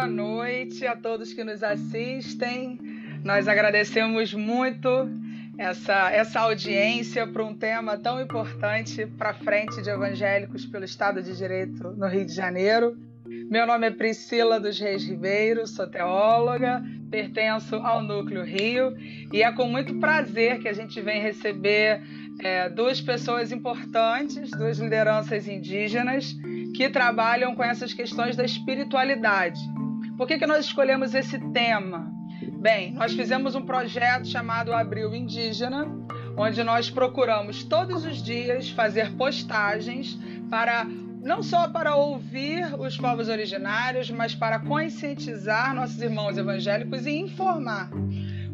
boa noite a todos que nos assistem. Nós agradecemos muito essa, essa audiência para um tema tão importante para frente de evangélicos pelo Estado de Direito no Rio de Janeiro. Meu nome é Priscila dos Reis Ribeiro, sou teóloga, pertenço ao Núcleo Rio e é com muito prazer que a gente vem receber é, duas pessoas importantes, duas lideranças indígenas que trabalham com essas questões da espiritualidade. Por que, que nós escolhemos esse tema? Bem, nós fizemos um projeto chamado Abril Indígena, onde nós procuramos todos os dias fazer postagens para não só para ouvir os povos originários, mas para conscientizar nossos irmãos evangélicos e informar.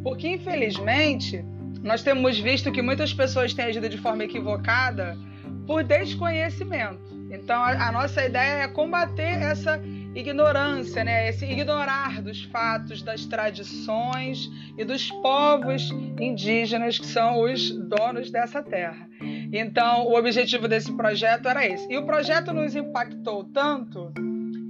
Porque, infelizmente, nós temos visto que muitas pessoas têm agido de forma equivocada por desconhecimento. Então, a, a nossa ideia é combater essa ignorância, né? esse ignorar dos fatos, das tradições e dos povos indígenas que são os donos dessa terra. Então, o objetivo desse projeto era esse. E o projeto nos impactou tanto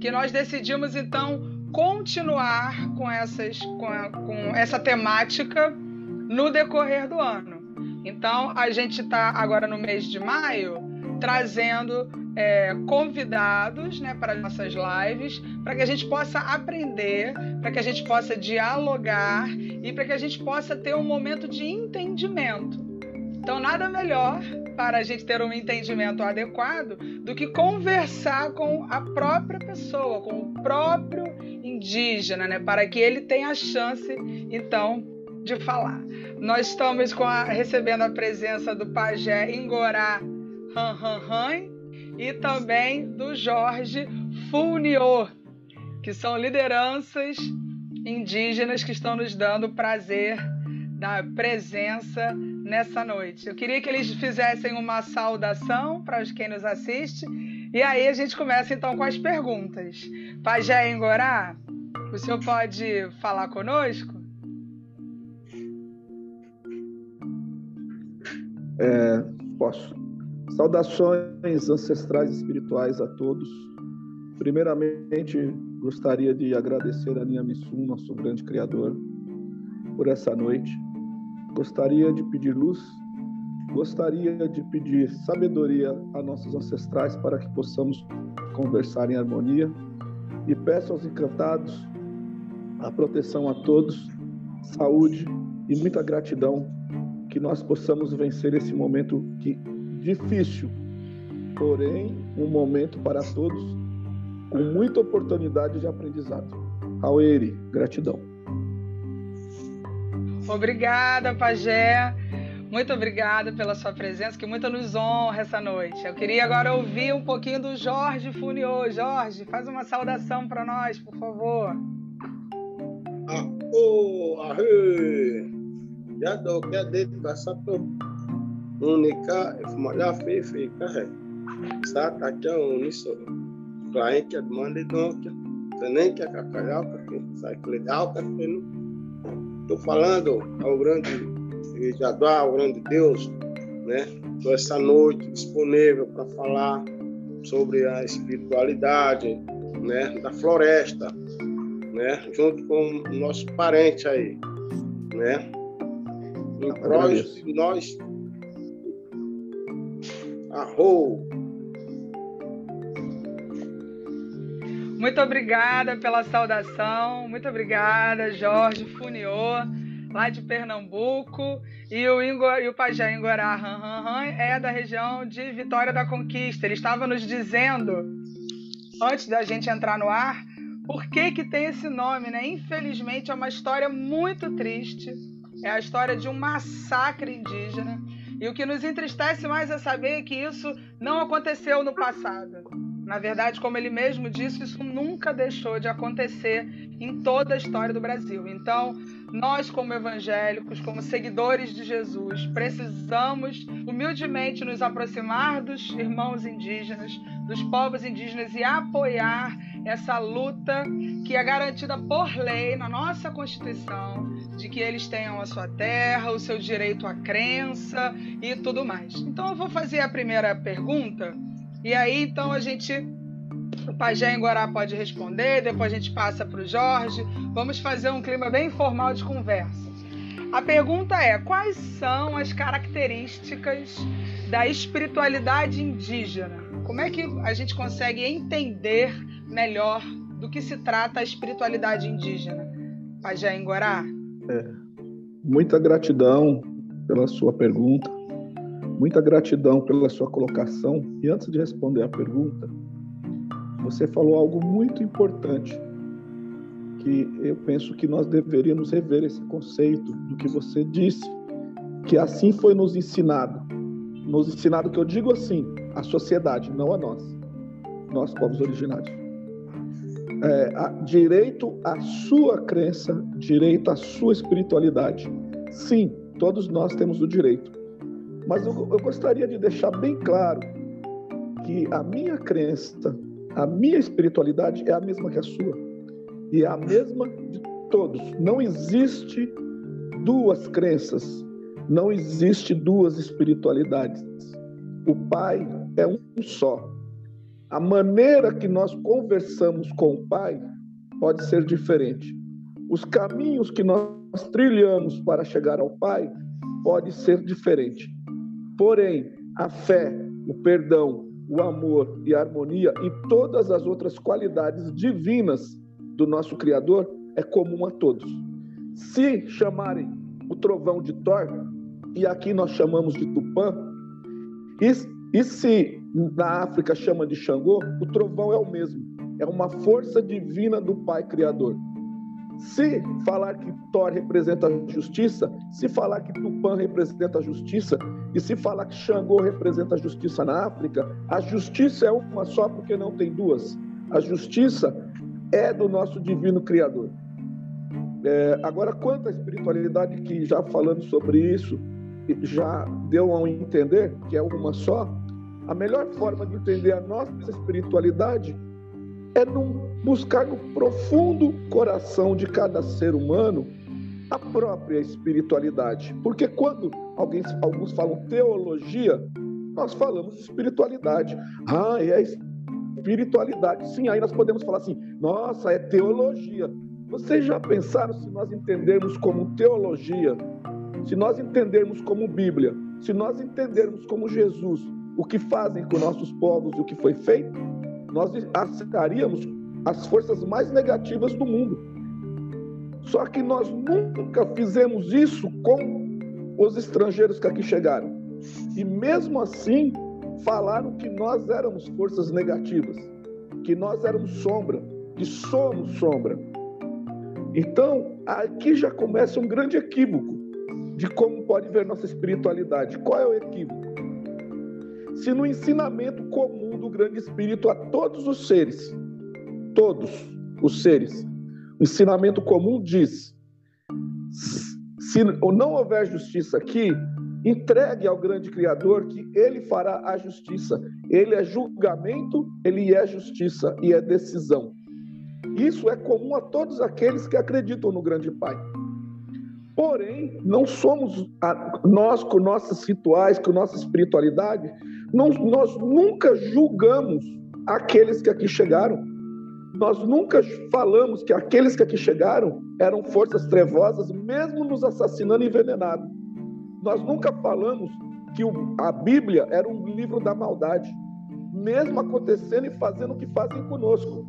que nós decidimos então continuar com, essas, com, a, com essa temática no decorrer do ano. Então, a gente está agora no mês de maio trazendo é, convidados né, para nossas lives, para que a gente possa aprender, para que a gente possa dialogar e para que a gente possa ter um momento de entendimento. Então, nada melhor para a gente ter um entendimento adequado do que conversar com a própria pessoa, com o próprio indígena, né, para que ele tenha a chance, então, de falar. Nós estamos a, recebendo a presença do pajé Ingorá Han Han Han e também do Jorge Fulnior, que são lideranças indígenas que estão nos dando prazer da presença nessa noite. Eu queria que eles fizessem uma saudação para quem nos assiste e aí a gente começa então com as perguntas. Pajé Engorá, o senhor pode falar conosco? É, posso. Saudações ancestrais espirituais a todos. Primeiramente, gostaria de agradecer a Nia Missum, nosso grande Criador, por essa noite. Gostaria de pedir luz, gostaria de pedir sabedoria a nossos ancestrais para que possamos conversar em harmonia. E peço aos encantados a proteção a todos, saúde e muita gratidão, que nós possamos vencer esse momento que difícil, porém um momento para todos com muita oportunidade de aprendizado. Aueri, gratidão. Obrigada, Pajé. Muito obrigada pela sua presença, que muito nos honra essa noite. Eu queria agora ouvir um pouquinho do Jorge Funiô. Jorge, faz uma saudação para nós, por favor. Ah, oh, ahê. Já dou que a dedicação sa ta kya uni so klain kya demande no kya também que a cacalhau que sai legal estou falando ao grande Jaduá, ao grande Deus, né? Tô essa noite disponível para falar sobre a espiritualidade, né? Da floresta, né? Junto com o nosso parente aí, né? Em prós de nós Arrou. Muito obrigada pela saudação. Muito obrigada, Jorge Funiô, lá de Pernambuco. E o, Ingo, e o Pajé Ingorá é da região de Vitória da Conquista. Ele estava nos dizendo, antes da gente entrar no ar, por que, que tem esse nome, né? Infelizmente é uma história muito triste. É a história de um massacre indígena e o que nos entristece mais é saber que isso não aconteceu no passado. Na verdade, como ele mesmo disse, isso nunca deixou de acontecer em toda a história do Brasil. Então, nós, como evangélicos, como seguidores de Jesus, precisamos humildemente nos aproximar dos irmãos indígenas, dos povos indígenas e apoiar essa luta que é garantida por lei na nossa Constituição, de que eles tenham a sua terra, o seu direito à crença e tudo mais. Então eu vou fazer a primeira pergunta e aí então a gente O Pajé Guará pode responder, depois a gente passa para o Jorge. Vamos fazer um clima bem informal de conversa. A pergunta é: quais são as características da espiritualidade indígena? Como é que a gente consegue entender melhor do que se trata a espiritualidade indígena? Pajé Guará? É, muita gratidão pela sua pergunta, muita gratidão pela sua colocação. E antes de responder a pergunta, você falou algo muito importante que eu penso que nós deveríamos rever esse conceito do que você disse, que assim foi nos ensinado. Nos ensinado que eu digo assim, a sociedade, não a nós, nós povos originários. É, a, direito à sua crença, direito à sua espiritualidade. Sim, todos nós temos o direito. Mas eu, eu gostaria de deixar bem claro que a minha crença, a minha espiritualidade é a mesma que a sua e é a mesma de todos. Não existe duas crenças, não existe duas espiritualidades. O Pai é um só. A maneira que nós conversamos com o Pai pode ser diferente. Os caminhos que nós trilhamos para chegar ao Pai pode ser diferente. Porém, a fé, o perdão, o amor e a harmonia e todas as outras qualidades divinas do nosso Criador é comum a todos. Se chamarem o trovão de Thor, e aqui nós chamamos de Tupã, e, e se na África chama de Xangô, o trovão é o mesmo. É uma força divina do Pai Criador. Se falar que Thor representa a justiça, se falar que Tupã representa a justiça, e se falar que Xangô representa a justiça na África, a justiça é uma só porque não tem duas. A justiça é do nosso divino Criador. É, agora, quanto à espiritualidade, que já falando sobre isso, já deu a entender que é uma só, a melhor forma de entender a nossa espiritualidade é buscar no profundo coração de cada ser humano a própria espiritualidade. Porque quando alguém, alguns falam teologia, nós falamos espiritualidade. Ah, é espiritualidade. Sim, aí nós podemos falar assim: nossa, é teologia. Vocês já pensaram se nós entendermos como teologia, se nós entendermos como Bíblia, se nós entendermos como Jesus, o que fazem com nossos povos e o que foi feito, nós aceitaríamos as forças mais negativas do mundo. Só que nós nunca fizemos isso com os estrangeiros que aqui chegaram. E mesmo assim, falaram que nós éramos forças negativas, que nós éramos sombra, que somos sombra. Então, aqui já começa um grande equívoco de como pode ver nossa espiritualidade. Qual é o equívoco? Se no ensinamento comum do grande espírito a todos os seres, todos os seres, o ensinamento comum diz: se não houver justiça aqui, Entregue ao grande Criador que ele fará a justiça. Ele é julgamento, ele é justiça e é decisão. Isso é comum a todos aqueles que acreditam no grande Pai. Porém, não somos nós com nossos rituais, com nossa espiritualidade, não, nós nunca julgamos aqueles que aqui chegaram. Nós nunca falamos que aqueles que aqui chegaram eram forças trevosas, mesmo nos assassinando e envenenando. Nós nunca falamos que a Bíblia era um livro da maldade, mesmo acontecendo e fazendo o que fazem conosco,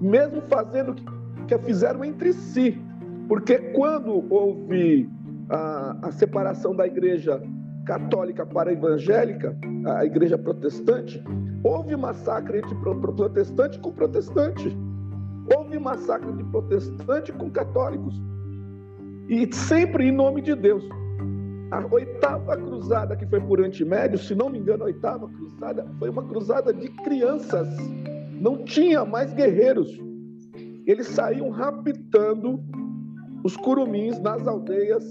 mesmo fazendo o que, fizeram entre si, porque quando houve a, a separação da igreja católica para a evangélica, a igreja protestante, houve massacre entre protestante com protestante. Houve massacre de protestante com católicos. E sempre em nome de Deus. A oitava cruzada que foi por Antimédio, se não me engano, a oitava cruzada foi uma cruzada de crianças. Não tinha mais guerreiros. Eles saíam raptando os curumins nas aldeias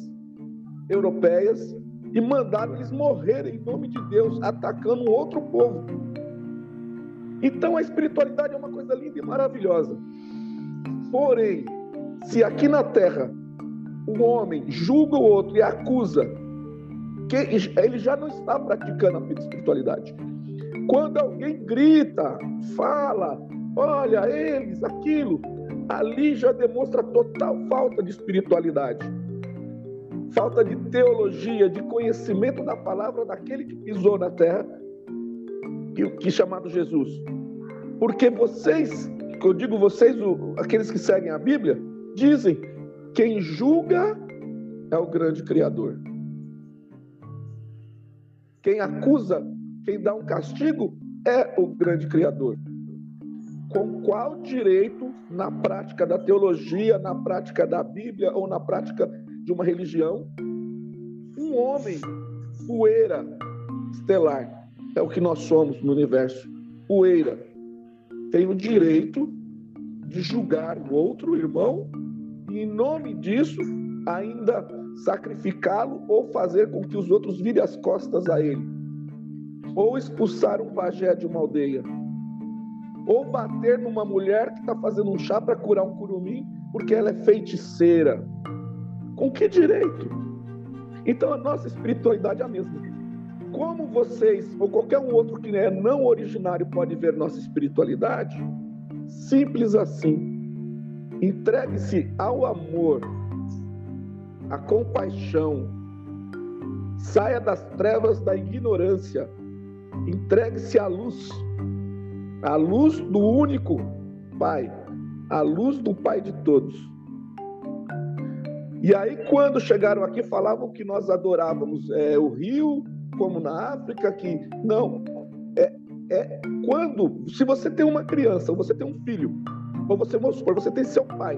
europeias e mandaram eles morrerem em nome de Deus, atacando outro povo. Então a espiritualidade é uma coisa linda e maravilhosa. Porém, se aqui na terra um homem julga o outro e acusa que ele já não está praticando a espiritualidade. Quando alguém grita, fala, olha eles, aquilo, ali já demonstra total falta de espiritualidade, falta de teologia, de conhecimento da palavra daquele que pisou na terra, que, que é chamado Jesus. Porque vocês, eu digo vocês, aqueles que seguem a Bíblia, dizem: quem julga é o grande Criador. Quem acusa, quem dá um castigo é o grande Criador. Com qual direito, na prática da teologia, na prática da Bíblia ou na prática de uma religião, um homem, poeira estelar, é o que nós somos no universo, poeira, tem o direito de julgar o outro irmão e, em nome disso, ainda sacrificá-lo ou fazer com que os outros virem as costas a ele, ou expulsar um pajé de uma aldeia, ou bater numa mulher que está fazendo um chá para curar um curumim porque ela é feiticeira. Com que direito? Então a nossa espiritualidade é a mesma. Como vocês ou qualquer um outro que é não originário pode ver nossa espiritualidade? Simples assim. Entregue-se ao amor a compaixão. Saia das trevas da ignorância. Entregue-se à luz, à luz do único Pai, à luz do Pai de todos. E aí, quando chegaram aqui, falavam que nós adorávamos é, o rio, como na África, que não. É, é quando, se você tem uma criança, ou você tem um filho, ou você, vamos você tem seu pai,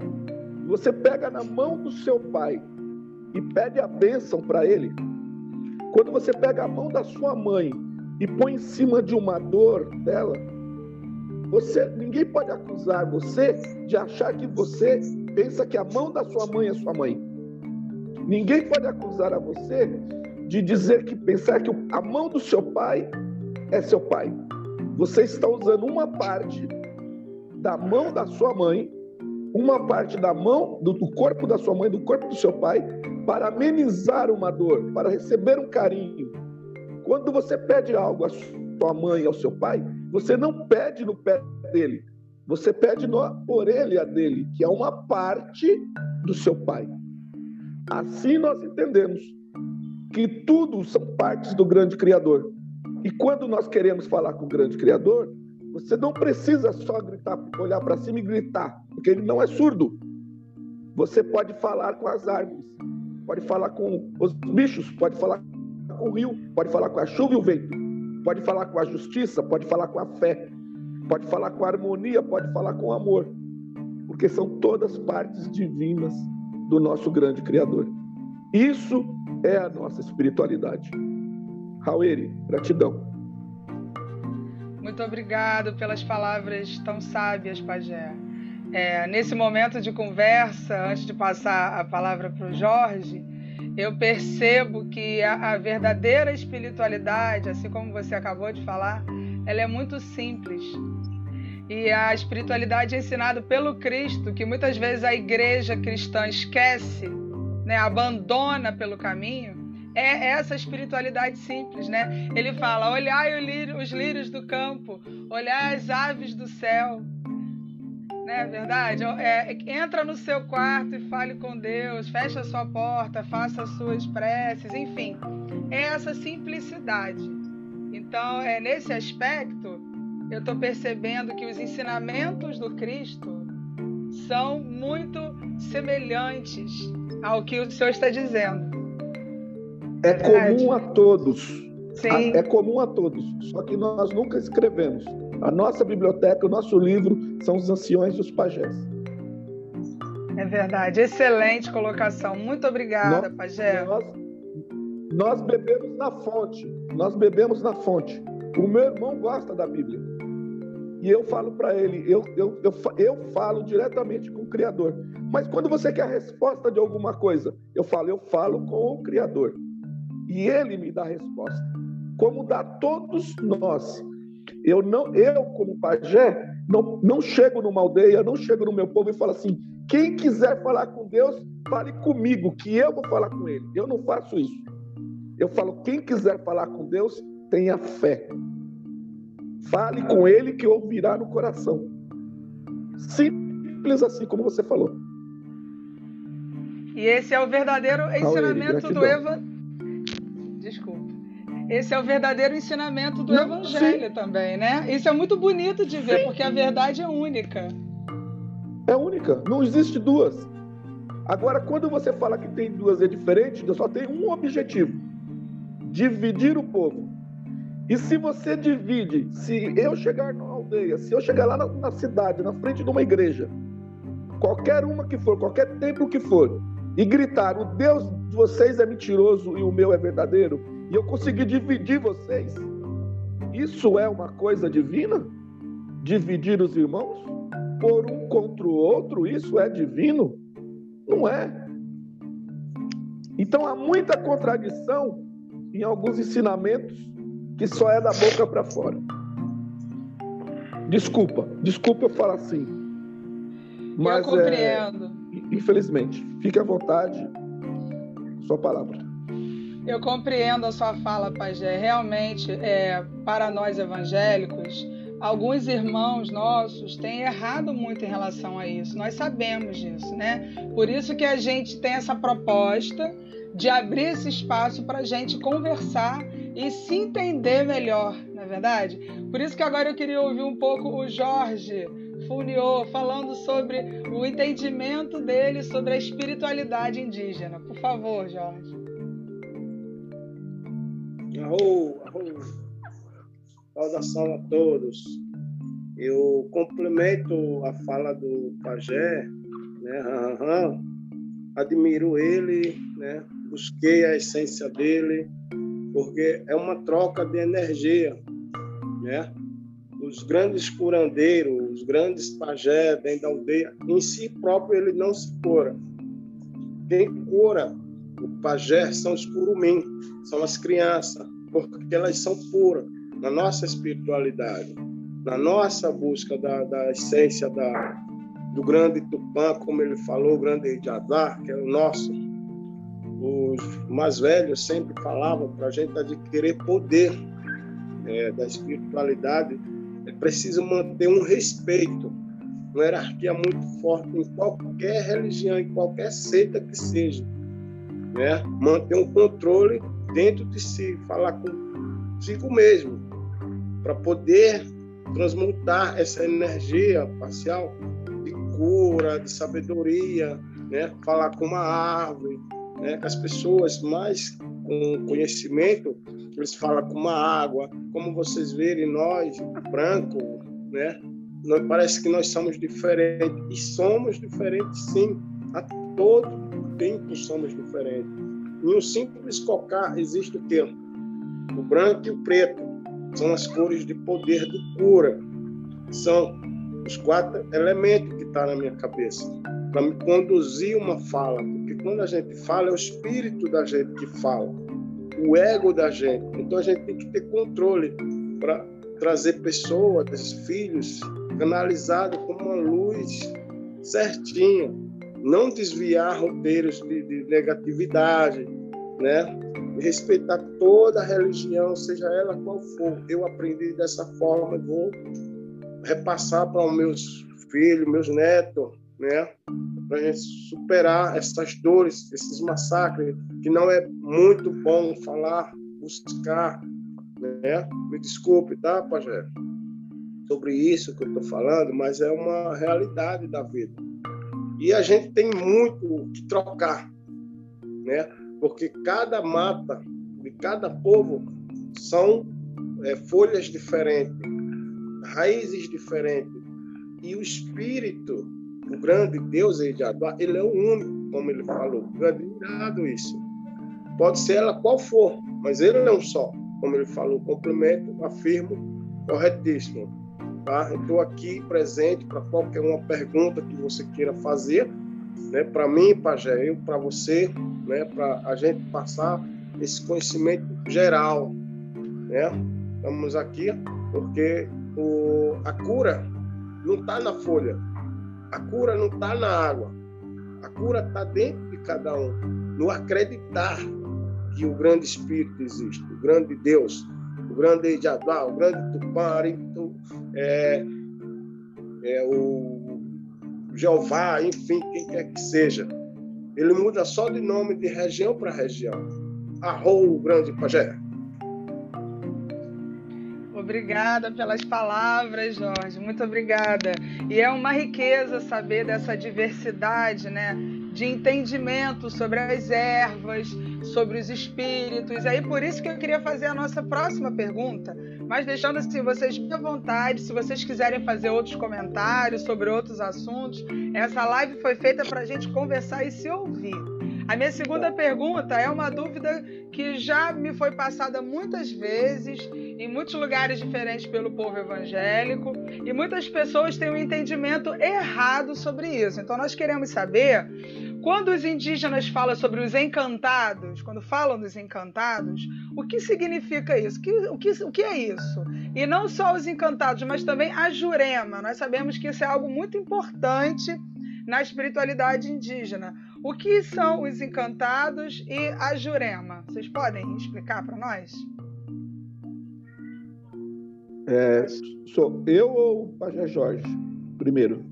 você pega na mão do seu pai e pede a bênção para ele, quando você pega a mão da sua mãe e põe em cima de uma dor dela, você, ninguém pode acusar você de achar que você pensa que a mão da sua mãe é sua mãe. Ninguém pode acusar a você de dizer que pensar que a mão do seu pai é seu pai. Você está usando uma parte da mão da sua mãe, uma parte da mão do, corpo da sua mãe, do corpo do seu pai, para amenizar uma dor, para receber um carinho. Quando você pede algo à sua mãe, ao seu pai, você não pede no pé dele, você pede na orelha dele, que é uma parte do seu pai. Assim nós entendemos que tudo são partes do grande Criador. E quando nós queremos falar com o grande Criador, você não precisa só gritar, olhar para cima e gritar, porque ele não é surdo. Você pode falar com as árvores, pode falar com os bichos, pode falar com o rio, pode falar com a chuva e o vento, pode falar com a justiça, pode falar com a fé, pode falar com a harmonia, pode falar com o amor, porque são todas partes divinas do nosso grande Criador. Isso é a nossa espiritualidade. Raueri, gratidão. Muito obrigado pelas palavras tão sábias, Pajé. É, nesse momento de conversa, antes de passar a palavra para o Jorge, eu percebo que a, a, verdadeira espiritualidade, assim como você acabou de falar, ela é muito simples. E a espiritualidade é ensinada pelo Cristo, que muitas vezes a igreja cristã esquece, né, abandona pelo caminho, é essa espiritualidade simples, né? Ele fala: olhai os lírios do campo, olhai as aves do céu, não é verdade? É, entra no seu quarto e fale com Deus, feche a sua porta, faça as suas preces, enfim. É essa simplicidade. Então, é nesse aspecto, eu estou percebendo que os ensinamentos do Cristo são muito semelhantes ao que o Senhor está dizendo. É comum a todos. Sim. É comum a todos, só que nós nunca escrevemos. A nossa biblioteca, o nosso livro são os anciões e os pajés. É verdade. Excelente colocação. Muito obrigada, nós, Pajé. Nós, nós bebemos na fonte. Nós bebemos na fonte. O meu irmão gosta da Bíblia. E eu falo para ele, eu, eu, eu, eu falo diretamente com o Criador. Mas quando você quer a resposta de alguma coisa, eu falo, eu falo com o Criador. E ele me dá a resposta. Como dá todos nós. Eu não, eu como pajé, não, não chego numa aldeia, não chego no meu povo e falo assim: quem quiser falar com Deus, fale comigo, que eu vou falar com ele. Eu não faço isso. Eu falo: quem quiser falar com Deus, tenha fé. Fale com ele que ouvirá no coração. Simples assim como você falou. E esse é o verdadeiro ensinamento do Evangelho. Desculpa. Esse é o verdadeiro ensinamento do Não, Evangelho sim. também, né? Isso é muito bonito de ver, sim. porque a verdade é única. É única, não existe duas. Agora, quando você fala que tem duas é diferente, só tem um objetivo: dividir o povo. E se você divide, se eu chegar na aldeia, se eu chegar lá na, na cidade, na frente de uma igreja, qualquer uma que for, qualquer templo que for, e gritar: o Deus de vocês é mentiroso e o meu é verdadeiro, e eu conseguir dividir vocês, isso é uma coisa divina? Dividir os irmãos? Por um contra o outro, isso é divino? Não é. Então há muita contradição em alguns ensinamentos que só é da boca para fora. Desculpa, desculpa eu falar assim. Mas, eu compreendo. É, infelizmente, fique à vontade. Sua palavra. Eu compreendo a sua fala, Pajé. Realmente, é, para nós evangélicos, alguns irmãos nossos têm errado muito em relação a isso. Nós sabemos disso, né? Por isso que a gente tem essa proposta de abrir esse espaço para a gente conversar e se entender melhor, não é verdade? Por isso que agora eu queria ouvir um pouco o Jorge Funiô falando sobre o entendimento dele sobre a espiritualidade indígena. Por favor, Jorge. Arro, arro. Saudação a todos. Eu complemento a fala do Pajé, né? Admiro ele, né? Busquei a essência dele, porque é uma troca de energia, né? Os grandes curandeiros, os grandes pajé dentro da aldeia, em si próprio ele não se cura. Quem cura o pajé são os curumim, são as crianças, porque elas são puras na nossa espiritualidade, na nossa busca da, da essência da, do grande Tupã, como ele falou, o grande Jadar, que é o nosso. Os mais velhos sempre falavam para a gente adquirir poder é, da espiritualidade, é preciso manter um respeito, uma hierarquia muito forte em qualquer religião, em qualquer seita que seja. Né? Manter um controle dentro de si, falar consigo mesmo, para poder transmutar essa energia parcial de cura, de sabedoria, né? falar com uma árvore, né? as pessoas mais com conhecimento, eles falam com uma água, como vocês verem nós, branco, né? Parece que nós somos diferentes, e somos diferentes sim, a todo tempo somos diferentes. Em um simples cocar existe o quê? O branco e o preto são as cores de poder de cura. São os quatro elementos que estão tá na minha cabeça para me conduzir uma fala. Porque quando a gente fala, é o espírito da gente que fala, o ego da gente. Então a gente tem que ter controle para trazer pessoas, filhos, canalizados como uma luz certinha. Não desviar roteiros de, de negatividade, né? Respeitar toda a religião, seja ela qual for. Eu aprendi dessa forma, vou repassar para os meus filhos, meus netos, né? Para a gente superar essas dores, esses massacres, que não é muito bom falar, buscar, né? Me desculpe, tá, Pajé? Sobre isso que eu estou falando, mas é uma realidade da vida. E a gente tem muito que trocar, né? Porque cada mata de cada povo são é, folhas diferentes, raízes diferentes. E o espírito, o grande Deus ele é o único, como ele falou. Admirado isso. Pode ser ela qual for, mas ele não só, como ele falou. Complemento, afirmo, corretíssimo. Tá? Estou aqui presente para qualquer uma pergunta que você queira fazer né, para mim, para eu, para você, né, para a gente passar esse conhecimento geral, né? Estamos aqui porque o, a cura não está na folha, a cura não está na água, a cura está dentro de cada um, no acreditar que o grande Espírito existe, o grande Deus, o grande Jadá, o grande Tupari, é, é, o Jeová, enfim, quem quer que seja. Ele muda só de nome de região para região. Arrou, o grande pajé. Obrigada pelas palavras, Jorge. Muito obrigada. E é uma riqueza saber dessa diversidade, né? De entendimento sobre as ervas, sobre os espíritos. E aí, por isso que eu queria fazer a nossa próxima pergunta, mas deixando assim vocês à vontade, se vocês quiserem fazer outros comentários sobre outros assuntos. Essa live foi feita para a gente conversar e se ouvir. A minha segunda pergunta é uma dúvida que já me foi passada muitas vezes em muitos lugares diferentes pelo povo evangélico e muitas pessoas têm um entendimento errado sobre isso. Então nós queremos saber quando os indígenas falam sobre os encantados, quando falam dos encantados, o que significa isso? O que, o que, é isso? E não só os encantados, mas também a jurema. Nós sabemos que isso é algo muito importante na espiritualidade indígena. O que são os encantados e a jurema? Vocês podem explicar para nós? É, sou eu ou o Pajé Jorge? Primeiro.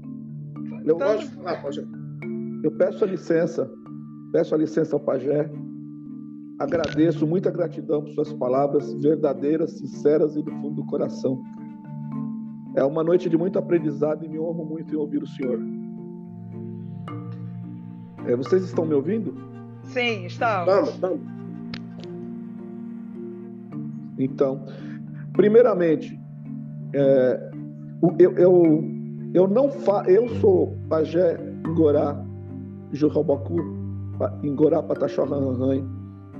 Eu, Pode falar, Pajé. Eu peço a licença, peço a licença ao Pajé. Agradeço, muita gratidão por suas palavras verdadeiras, sinceras e do fundo do coração. É uma noite de muito aprendizado e me honro muito em ouvir o Senhor. É, vocês estão me ouvindo? Sim, estamos. Vamos, vamos. Então, primeiramente, é, eu, eu, eu não fa, eu sou pajé Ingorá, Jurrabacu, Ingorá, Pataxó, Ranranhan.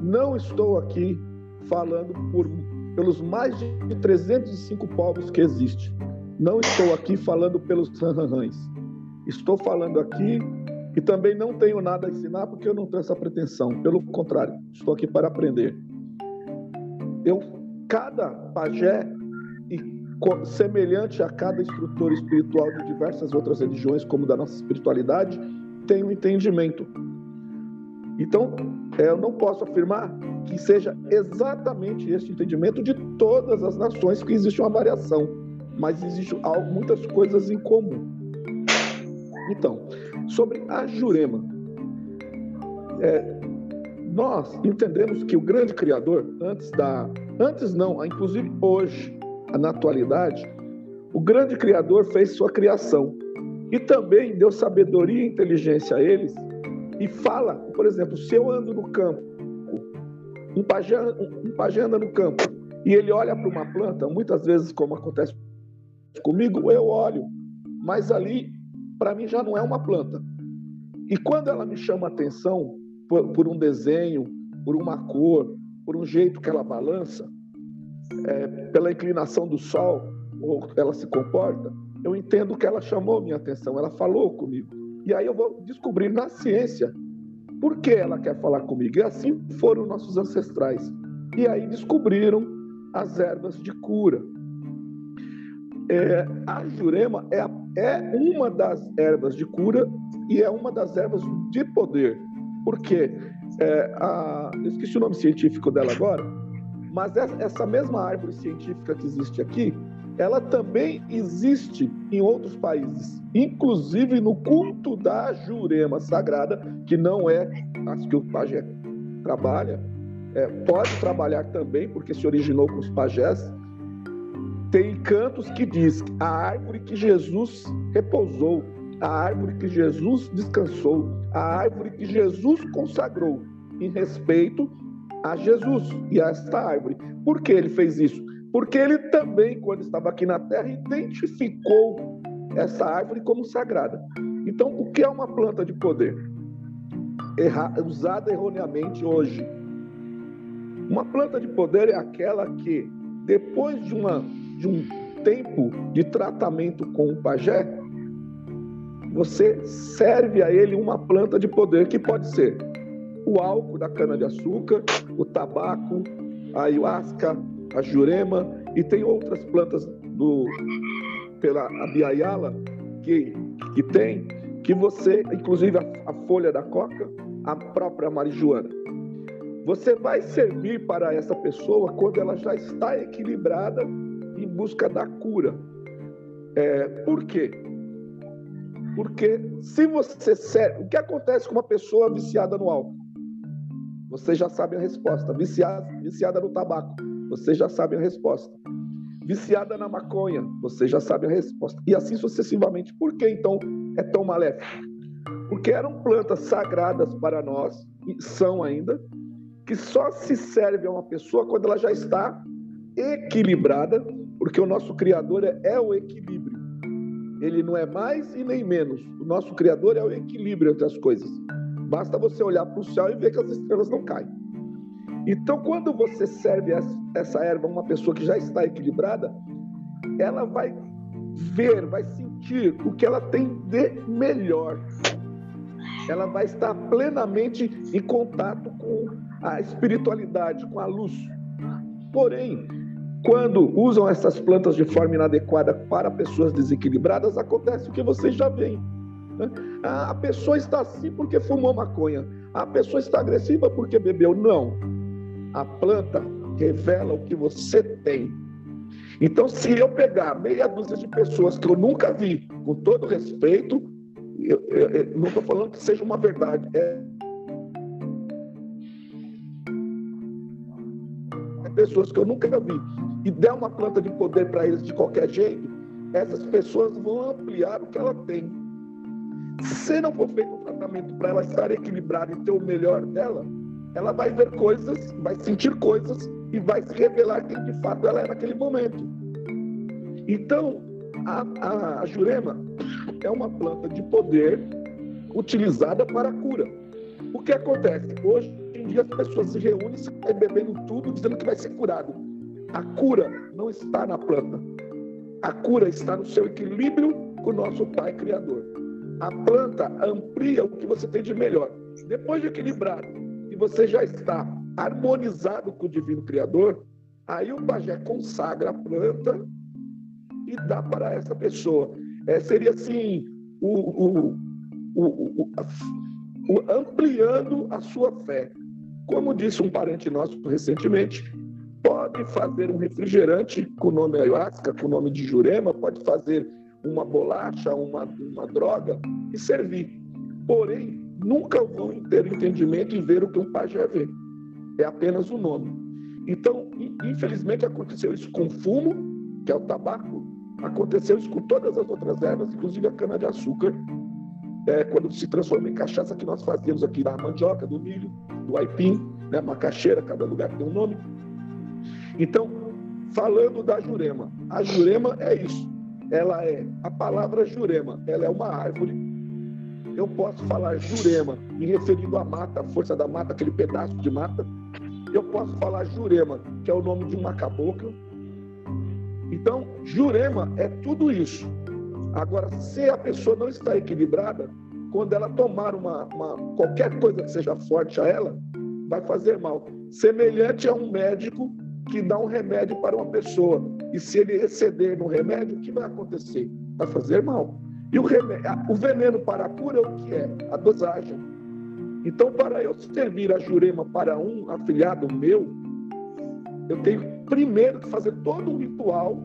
Não estou aqui falando por, pelos mais de 305 povos que existem. Não estou aqui falando pelos Ranranhães. Estou falando aqui e também não tenho nada a ensinar porque eu não tenho essa pretensão. Pelo contrário, estou aqui para aprender. Eu, cada pajé, e semelhante a cada instrutor espiritual de diversas outras religiões, como da nossa espiritualidade, tem um entendimento. Então, eu não posso afirmar que seja exatamente este entendimento de todas as nações, que existe uma variação, mas existem muitas coisas em comum. Então, sobre a Jurema. É, nós entendemos que o grande Criador, antes da. Antes não, inclusive hoje, na atualidade, o grande Criador fez sua criação. E também deu sabedoria e inteligência a eles. E fala, por exemplo, se eu ando no campo, um pajé, um pajé anda no campo e ele olha para uma planta, muitas vezes, como acontece comigo, eu olho, mas ali para mim já não é uma planta. E quando ela me chama atenção por, por, um desenho, por uma cor, por um jeito que ela balança, é, pela inclinação do sol, ou ela se comporta, eu entendo que ela chamou minha atenção, ela falou comigo. E aí eu vou descobrir na ciência por que ela quer falar comigo. E assim foram nossos ancestrais. E aí descobriram as ervas de cura. É, a jurema é, é uma das ervas de cura e é uma das ervas de poder. Porque é, a, eu esqueci o nome científico dela agora, mas essa mesma árvore científica que existe aqui, ela também existe em outros países, inclusive no culto da Jurema Sagrada, que não é as que o pajé trabalha, é, pode trabalhar também, porque se originou com os pajés, tem cantos que diz a árvore que Jesus repousou, a árvore que Jesus descansou, a árvore que Jesus consagrou em respeito a Jesus e a esta árvore. Por que ele fez isso? Porque ele também, quando estava aqui na terra, identificou essa árvore como sagrada. Então, o que é uma planta de poder? Erra, usada erroneamente hoje. Uma planta de poder é aquela que, depois de uma de um tempo de tratamento com o pajé, você serve a ele uma planta de poder que pode ser o álcool da cana-de-açúcar, o tabaco, a ayahuasca, a jurema e tem outras plantas do pela abiaiala que que tem que você, inclusive a, a folha da coca, a própria marijuana. Você vai servir para essa pessoa quando ela já está equilibrada em busca da cura. É, por quê? Porque se você serve. O que acontece com uma pessoa viciada no álcool? Você já sabe a resposta. Viciada, viciada no tabaco, você já sabe a resposta. Viciada na maconha, você já sabe a resposta. E assim sucessivamente. Por que então é tão maléfico? Porque eram plantas sagradas para nós, e são ainda, que só se serve a uma pessoa quando ela já está equilibrada, porque o nosso Criador é, é o equilíbrio. Ele não é mais e nem menos. O nosso Criador é o equilíbrio entre as coisas. Basta você olhar para o céu e ver que as estrelas não caem. Então, quando você serve essa erva a uma pessoa que já está equilibrada, ela vai ver, vai sentir o que ela tem de melhor. Ela vai estar plenamente em contato com a espiritualidade, com a luz. Porém, quando usam essas plantas de forma inadequada para pessoas desequilibradas, acontece o que vocês já veem. Né? A pessoa está assim porque fumou maconha. A pessoa está agressiva porque bebeu. Não. A planta revela o que você tem. Então, se eu pegar meia dúzia de pessoas que eu nunca vi, com todo respeito, eu, eu, eu não estou falando que seja uma verdade, é pessoas que eu nunca vi e der uma planta de poder para eles de qualquer jeito, essas pessoas vão ampliar o que ela tem. Se não for feito um tratamento para ela estar equilibrada e ter o melhor dela, ela vai ver coisas, vai sentir coisas e vai se revelar quem de fato ela é naquele momento. Então, a, a, a jurema é uma planta de poder utilizada para a cura. O que acontece? Hoje em dia as pessoas se reúnem, saem bebendo tudo, dizendo que vai ser curado. A cura não está na planta. A cura está no seu equilíbrio com o nosso Pai Criador. A planta amplia o que você tem de melhor. Depois de equilibrado você já está harmonizado com o Divino Criador, aí o pajé consagra a planta e dá para essa pessoa. É, seria assim, o, o, o, o, ampliando a sua fé. Como disse um parente nosso recentemente, pode fazer um refrigerante com o nome ayahuasca, com o nome de jurema, pode fazer uma bolacha, uma, uma droga e servir. Porém, nunca vão ter entendimento e ver o que um pajé vê. É apenas o nome. Então, infelizmente, aconteceu isso com fumo, que é o tabaco, aconteceu isso com todas as outras ervas, inclusive a cana-de-açúcar, é, quando se transforma em cachaça que nós fazíamos aqui da mandioca, do milho, do aipim, né, macaxeira, cada lugar tem um nome. Então, falando da jurema, a jurema é isso. Ela é a palavra jurema, ela é uma árvore. Eu posso falar jurema, me referindo à mata, a força da mata, aquele pedaço de mata. Eu posso falar jurema, que é o nome de uma cabocla. Então, jurema é tudo isso. Agora, se a pessoa não está equilibrada, quando ela tomar uma, uma, qualquer coisa que seja forte a ela, vai fazer mal. Semelhante a um médico que dá um remédio para uma pessoa. E se ele exceder no remédio, o que vai acontecer? Vai fazer mal. E o, o veneno para a cura é o que é? A dosagem. Então, para eu servir a jurema para um afilhado meu, eu tenho primeiro que fazer todo um ritual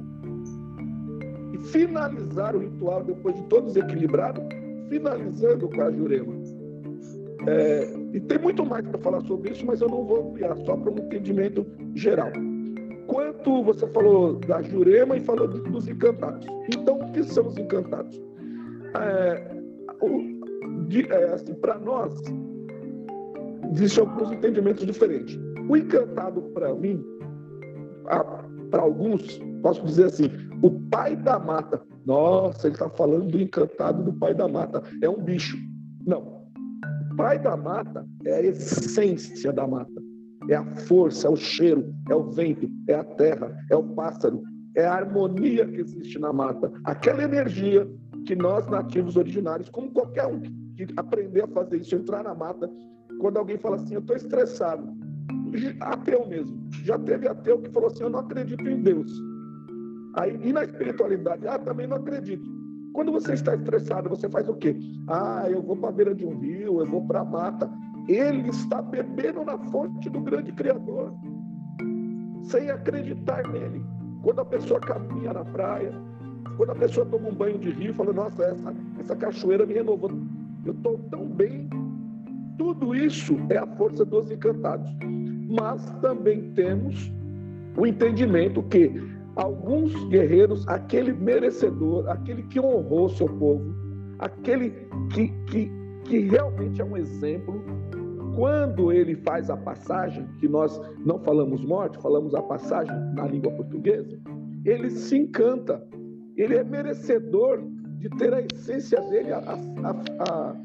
e finalizar o ritual depois de todos equilibrados, finalizando com a jurema. É, e tem muito mais para falar sobre isso, mas eu não vou ampliar, só para um entendimento geral quanto você falou da Jurema e falou dos encantados. Então, o que são os encantados? É, é, assim, Para nós, existem alguns entendimentos diferentes. O encantado, para mim, para alguns, posso dizer assim, o pai da mata. Nossa, ele está falando do encantado do pai da mata. É um bicho. Não. O pai da mata é a essência da mata é a força, é o cheiro, é o vento, é a terra, é o pássaro, é a harmonia que existe na mata. Aquela energia que nós, nativos originários, como qualquer um que aprender a fazer isso, entrar na mata, quando alguém fala assim, eu estou estressado, ateu mesmo. Já teve ateu que falou assim, eu não acredito em Deus. Aí, e na espiritualidade, ah, também não acredito. Quando você está estressado, você faz o quê? Ah, eu vou para a beira de um rio, eu vou para a mata. ele está bebendo na fonte do grande Criador, sem acreditar nele. Quando a pessoa caminha na praia, quando a pessoa toma um banho de rio, fala: Nossa, essa, essa cachoeira me renovou. Eu estou tão bem. Tudo isso é a força dos encantados. Mas também temos o entendimento que alguns guerreiros, aquele merecedor, aquele que honrou seu povo, aquele que, que, que realmente é um exemplo, quando ele faz a passagem, que nós não falamos morte, falamos a passagem na língua portuguesa, ele se encanta, ele é merecedor de ter a essência dele a, a,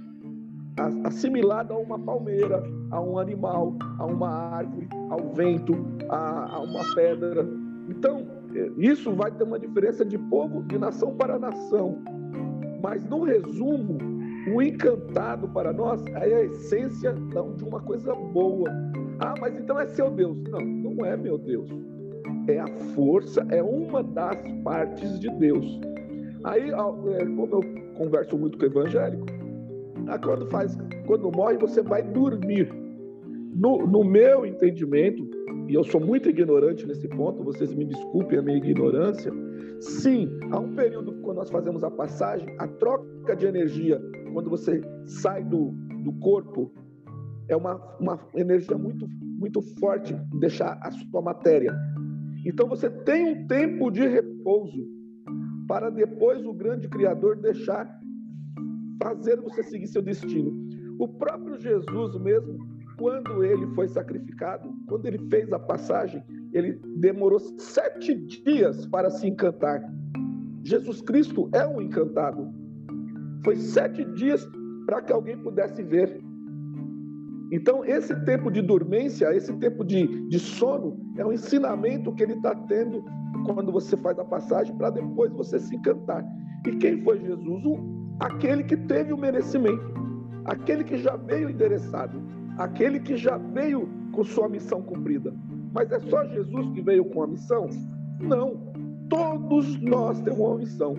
a, assimilada a uma palmeira, a um animal, a uma árvore, ao vento, a, uma pedra. Então, isso vai ter uma diferença de povo, de nação para nação. Mas, no resumo, o encantado para nós é a essência de uma coisa boa. Ah, mas então é seu Deus. Não, não é meu Deus. É a força, é uma das partes de Deus. Aí, é, como eu converso muito com o evangélico, ah, quando faz, quando morre, você vai dormir. No, no meu entendimento, e eu sou muito ignorante nesse ponto, vocês me desculpem a minha ignorância. Sim, há um período quando nós fazemos a passagem, a troca de energia, quando você sai do, do corpo, é uma, uma energia muito, muito forte, deixar a sua matéria. Então você tem um tempo de repouso para depois o grande Criador deixar fazer você seguir seu destino. O próprio Jesus mesmo quando ele foi sacrificado, quando ele fez a passagem, ele demorou sete dias para se encantar. Jesus Cristo é um encantado. Foi sete dias para que alguém pudesse ver. Então, esse tempo de dormência, esse tempo de, de sono, é um ensinamento que ele está tendo quando você faz a passagem para depois você se encantar. E quem foi Jesus? O, aquele que teve o merecimento, aquele que já veio endereçado aquele que já veio com sua missão cumprida. Mas é só Jesus que veio com a missão? Não. Todos nós temos uma missão.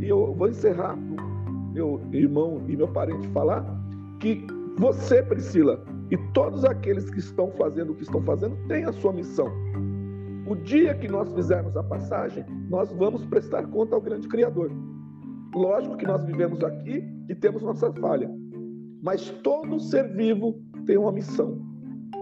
E eu vou encerrar meu irmão e meu parente falar que você, Priscila, e todos aqueles que estão fazendo o que estão fazendo têm a sua missão. O dia que nós fizermos a passagem, nós vamos prestar conta ao grande Criador. Lógico que nós vivemos aqui e temos nossa falha, mas todo ser vivo tem uma missão.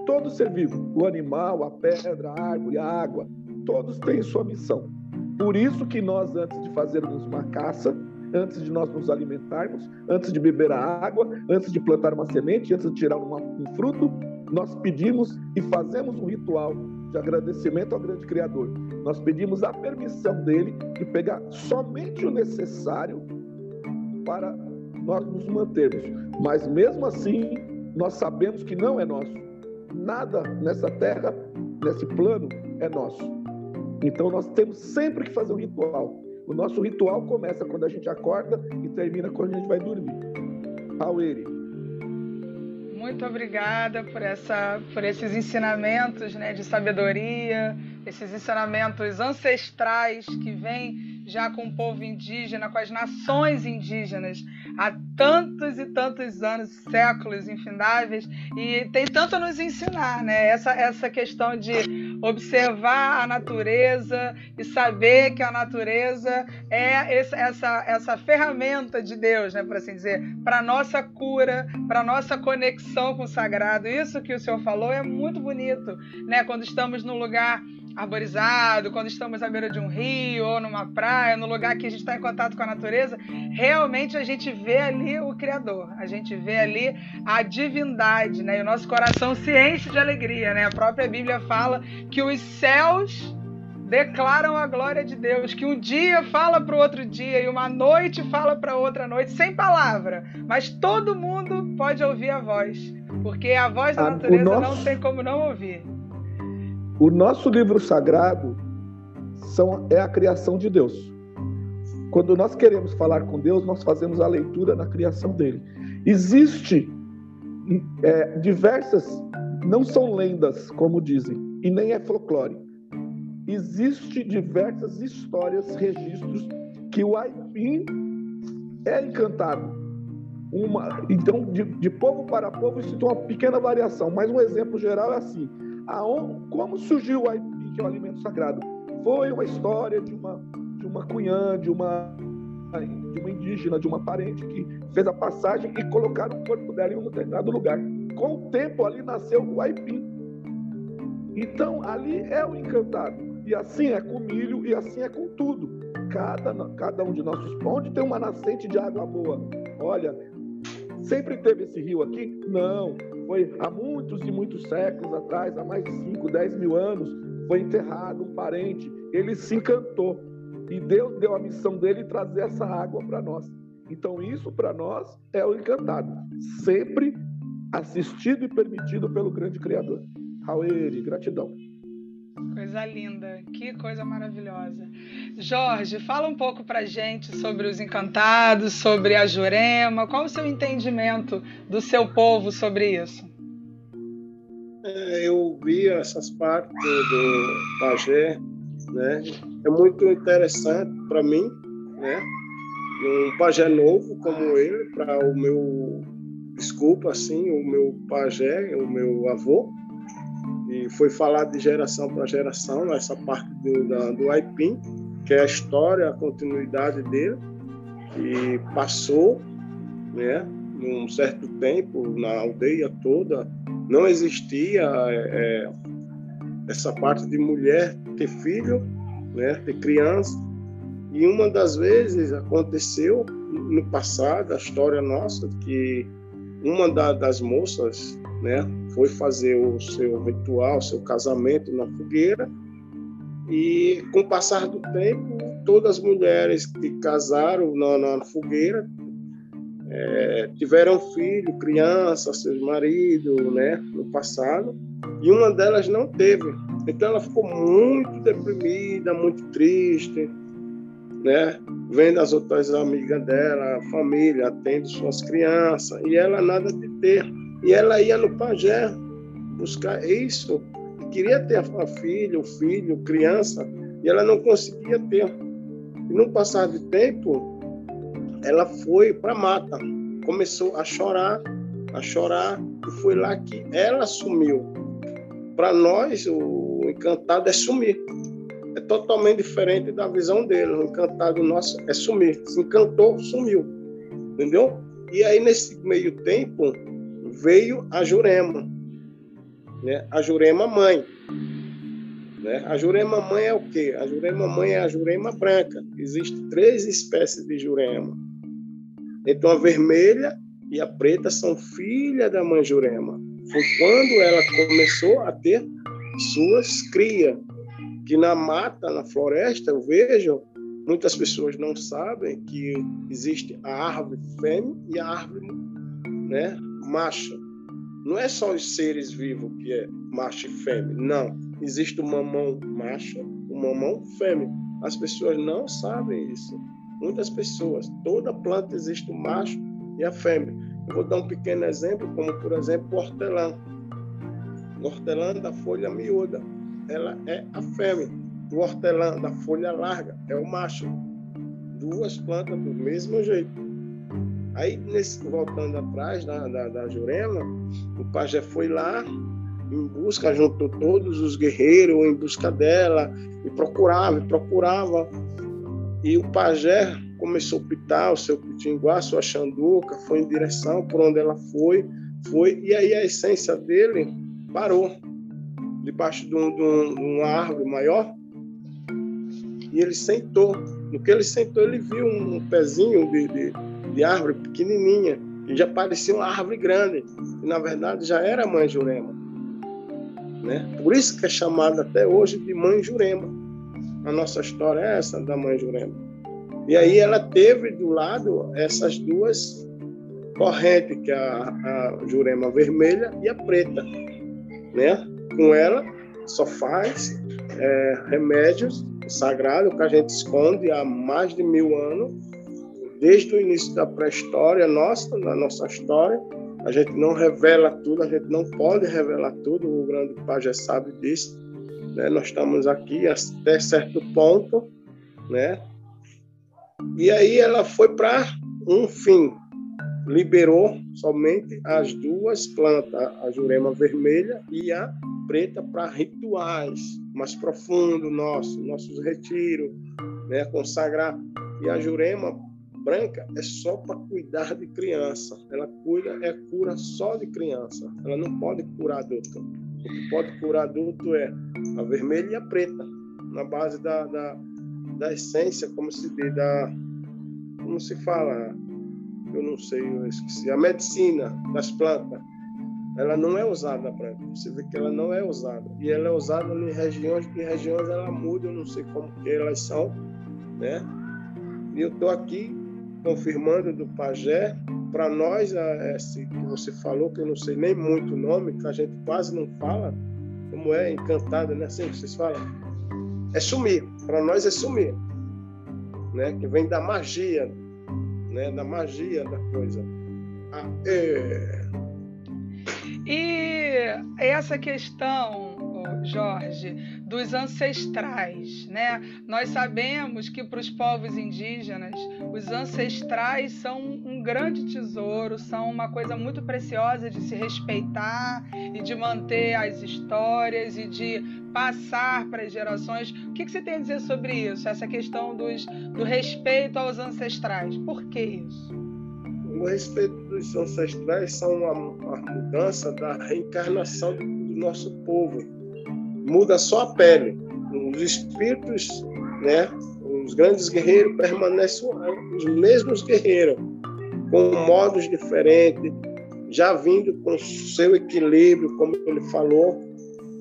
Todo ser vivo, o animal, a pedra, a árvore, a água, todos têm sua missão. Por isso que nós, antes de fazermos uma caça, antes de nós nos alimentarmos, antes de beber a água, antes de plantar uma semente, antes de tirar um fruto, nós pedimos e fazemos um ritual de agradecimento ao grande Criador. Nós pedimos a permissão dele de pegar somente o necessário para nós nos mantermos. Mas mesmo assim, nós sabemos que não é nosso. Nada nessa terra, nesse plano, é nosso. Então nós temos sempre que fazer um ritual. O nosso ritual começa quando a gente acorda e termina quando a gente vai dormir. Aueri. Muito obrigada por, essa, por esses ensinamentos né, de sabedoria, esses ensinamentos ancestrais que vêm já com o povo indígena, com as nações indígenas há tantos e tantos anos, séculos infindáveis, e tem tanto a nos ensinar, né? Essa, essa questão de observar a natureza e saber que a natureza é esse, essa, essa ferramenta de Deus, né, por assim dizer, para nossa cura, para nossa conexão com o sagrado. Isso que o senhor falou é muito bonito, né? Quando estamos num lugar arborizado, quando estamos à beira de um rio ou numa praia, no lugar que a gente está em contato com a natureza, realmente a gente vê ali o Criador, a gente vê ali a divindade, né? E o nosso coração se enche de alegria, né? A própria Bíblia fala que os céus declaram a glória de Deus, que um dia fala para o outro dia e uma noite fala para outra noite, sem palavra, mas todo mundo pode ouvir a voz, porque a voz da natureza nosso... não tem como não ouvir. O nosso livro sagrado são, é a criação de Deus. Quando nós queremos falar com Deus, nós fazemos a leitura na criação dele. Existe é, diversas, não são lendas, como dizem, e nem é folclore. Existe diversas histórias, registros que o Aipim é encantado. uma. Então, de, de povo para povo, isso tem uma pequena variação, mas um exemplo geral é assim: aonde, como surgiu o aipim, que é o alimento sagrado? Foi uma história de uma, de uma cunhã, de uma, de uma indígena, de uma parente que fez a passagem e colocaram o corpo dela em um determinado lugar. Com o tempo, ali nasceu o aipim. Então, ali é o encantado. E assim é com milho e assim é com tudo. Cada, cada um de nossos pontos tem uma nascente de água boa. Olha, Sempre teve esse rio aqui? Não. Foi há muitos e muitos séculos atrás, há mais de 5, 10 mil anos, foi enterrado um parente. Ele se encantou. E Deus deu a missão dele trazer essa água para nós. Então, isso para nós é o encantado. Sempre assistido e permitido pelo grande Criador. Raueri, gratidão. Coisa linda, que coisa maravilhosa. Jorge, fala um pouco pra gente sobre os encantados, sobre a Jurema. Qual o seu entendimento do seu povo sobre isso? É, eu vi essas partes do pajé, né? É muito interessante para mim, né? Um pajé novo como ele, para o meu, desculpa assim, o meu pajé, o meu avô, e foi falado de geração para geração, essa parte do, da, do Aipim, que é a história, a continuidade dele, que passou, né, num certo tempo, na aldeia toda, não existia é, é essa parte de mulher ter filho, né, ter criança, e uma das vezes aconteceu no passado, a história nossa, que uma da, das moças né, foi fazer o seu ritual, seu casamento na fogueira, e com o passar do tempo, todas as mulheres que casaram na, na fogueira é, tiveram filho, criança, seus maridos, né, no passado, e uma delas não teve. Então ela ficou muito deprimida, muito triste, né? Vendo as outras amigas dela, família, atende suas crianças, e ela nada de ter. E ela ia no pajé buscar isso, queria ter a filha, o filho, criança, e ela não conseguia ter. E no passar de tempo, ela foi para a mata, começou a chorar, a chorar, e foi lá que ela sumiu. Para nós, o encantado é sumir. É totalmente diferente da visão dele. O encantado nosso é sumir. Se encantou, sumiu. Entendeu? E aí, nesse meio tempo, veio a Jurema, né? A Jurema mãe, né? A Jurema mãe é o quê? A Jurema mãe é a Jurema branca. Existem três espécies de Jurema. Então a vermelha e a preta são filhas da mãe Jurema. Foi quando ela começou a ter suas crias, que na mata, na floresta, eu vejo muitas pessoas não sabem que existe a árvore fêmea e a árvore né, macho. Não é só os seres vivos que é macho e fêmea, não. Existe o mamão macho, o mamão fêmea. As pessoas não sabem isso. Muitas pessoas, toda planta existe o macho e a fêmea. Eu vou dar um pequeno exemplo, como por exemplo o hortelã. O hortelã da folha miúda, ela é a fêmea. O hortelã da folha larga é o macho. Duas plantas do mesmo jeito. Aí, nesse, voltando atrás da, da, da Jurema, o pajé foi lá em busca, juntou todos os guerreiros em busca dela, e procurava, e procurava. E o pajé começou a pitar o seu pitinguá, sua xanduca, foi em direção por onde ela foi, foi, e aí a essência dele parou debaixo de, um, de, um, de uma árvore maior, e ele sentou. No que ele sentou, ele viu um pezinho de, de de árvore pequenininha, que já parecia uma árvore grande, e na verdade já era mãe Jurema. Né? Por isso que é chamada até hoje de mãe Jurema. A nossa história é essa da mãe Jurema. E aí ela teve do lado essas duas correntes, que é a, a Jurema vermelha e a preta. Né? Com ela só faz é, remédios sagrados que a gente esconde há mais de mil anos desde o início da pré-história nossa, da nossa história. A gente não revela tudo, a gente não pode revelar tudo, o grande pai já sabe disso. Né? Nós estamos aqui até certo ponto, né? E aí ela foi para um fim, liberou somente as duas plantas, a jurema vermelha e a preta, para rituais mais profundos nossos, nossos retiros, né, consagrar. E a jurema branca é só para cuidar de criança. Ela cuida, é cura só de criança. Ela não pode curar adulto. O que pode curar adulto é a vermelha e a preta, na base da, da, da essência, como se diz, da, como se fala, eu não sei, eu esqueci, a medicina das plantas, ela não é usada para você vê que ela não é usada e ela é usada em regiões que regiões ela muda, eu não sei como que elas são, né? E eu estou aqui confirmando do pajé para nós esse que você falou que eu não sei nem muito o nome, que a gente quase não fala, como é encantada, né? Assim que vocês falam, é sumir. Para nós é sumir, né? Que vem da magia, né? Da magia da coisa. Ah, é... E essa questão, Jorge, dos ancestrais, né? Nós sabemos que para os povos indígenas, os ancestrais são um grande tesouro, são uma coisa muito preciosa de se respeitar e de manter as histórias e de passar para as gerações. O que, você tem a dizer sobre isso, essa questão dos, do respeito aos ancestrais? Por que isso? O respeito dos ancestrais são a, a mudança da reencarnação do nosso povo. Muda só a pele. Os espíritos, né, os grandes guerreiros permanecem os mesmos guerreiros, com modos diferentes, já vindo com seu equilíbrio, como ele falou,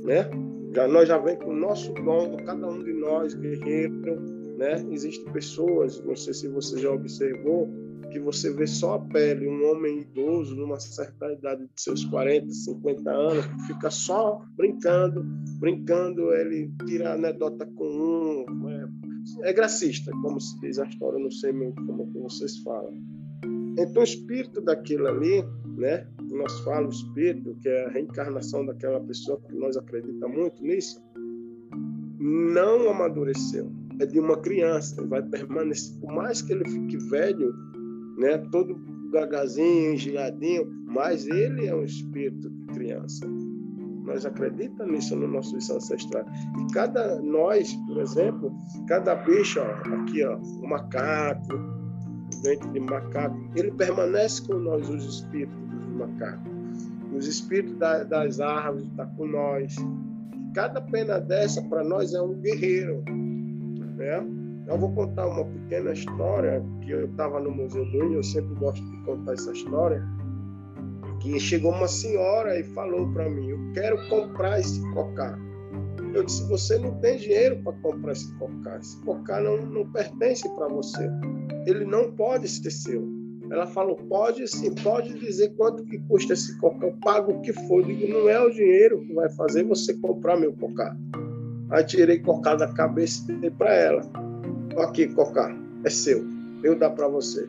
né? Já, nós já vem com o nosso dom, cada um de nós, guerreiro, né? Existem pessoas, não sei se você já observou, que você vê só a pele, um homem idoso, numa certa idade de seus 40, 50 anos, que fica só brincando, brincando, ele tira anedota com um, é, é gracista, como se diz a história, não sei muito como vocês falam. Então, o espírito daquilo ali, né? Nós falamos espírito, que é a reencarnação daquela pessoa que nós acreditamos muito nisso, não amadureceu. É de uma criança, vai permanecer, por mais que ele fique velho, né? Todo gagazinho, engiadinho, mas ele é um espírito de criança. Nós acreditamos nisso no nosso ancestral. E cada nós, por exemplo, cada bicho, ó, aqui, ó, o macaco, dentro de macaco, ele permanece com nós, os espíritos dos macacos. Os espíritos da, das árvores estão tá com nós. Cada pena dessa, para nós, é um guerreiro. Né? Eu vou contar uma pequena história que eu estava no Museu do Índio, eu sempre gosto de contar essa história. Que chegou uma senhora e falou para mim: Eu quero comprar esse cocá. Eu disse: Você não tem dinheiro para comprar esse cocá. Esse cocá não, não pertence para você. Ele não pode ser seu. Ela falou: Pode sim, pode dizer quanto que custa esse cocá. Eu pago o que for. Eu digo: Não é o dinheiro que vai fazer você comprar meu cocá. Aí tirei cocá da cabeça e dei para ela aqui, Cocá, é seu, eu dar para você.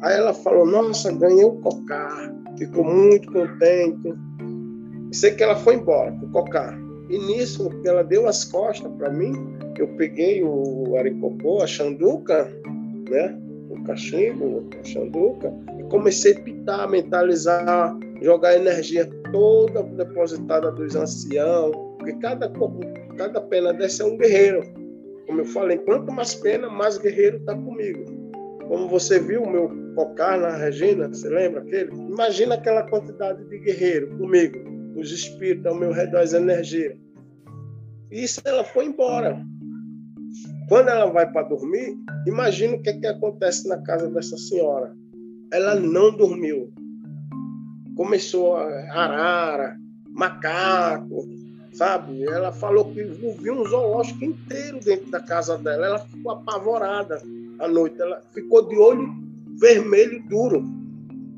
Aí ela falou, nossa, ganhei o Cocá, ficou muito contente. Sei que ela foi embora com o Cocá. E nisso, ela deu as costas para mim, eu peguei o aricocô, a xanduca, né? o cachimbo, a xanduca, e comecei a pitar, mentalizar, jogar energia toda depositada dos anciãos, porque cada, cada pena dessa é um guerreiro. Como eu falei, quanto mais pena, mais guerreiro está comigo. Como você viu o meu cocar na Regina, você lembra aquele? Imagina aquela quantidade de guerreiro comigo, os espíritos ao meu redor, as energias. Isso ela foi embora. Quando ela vai para dormir, imagina o que, que acontece na casa dessa senhora. Ela não dormiu. Começou a arara, macaco, sabe? Ela falou que viu um zoológico inteiro dentro da casa dela. Ela ficou apavorada à noite. Ela ficou de olho vermelho duro,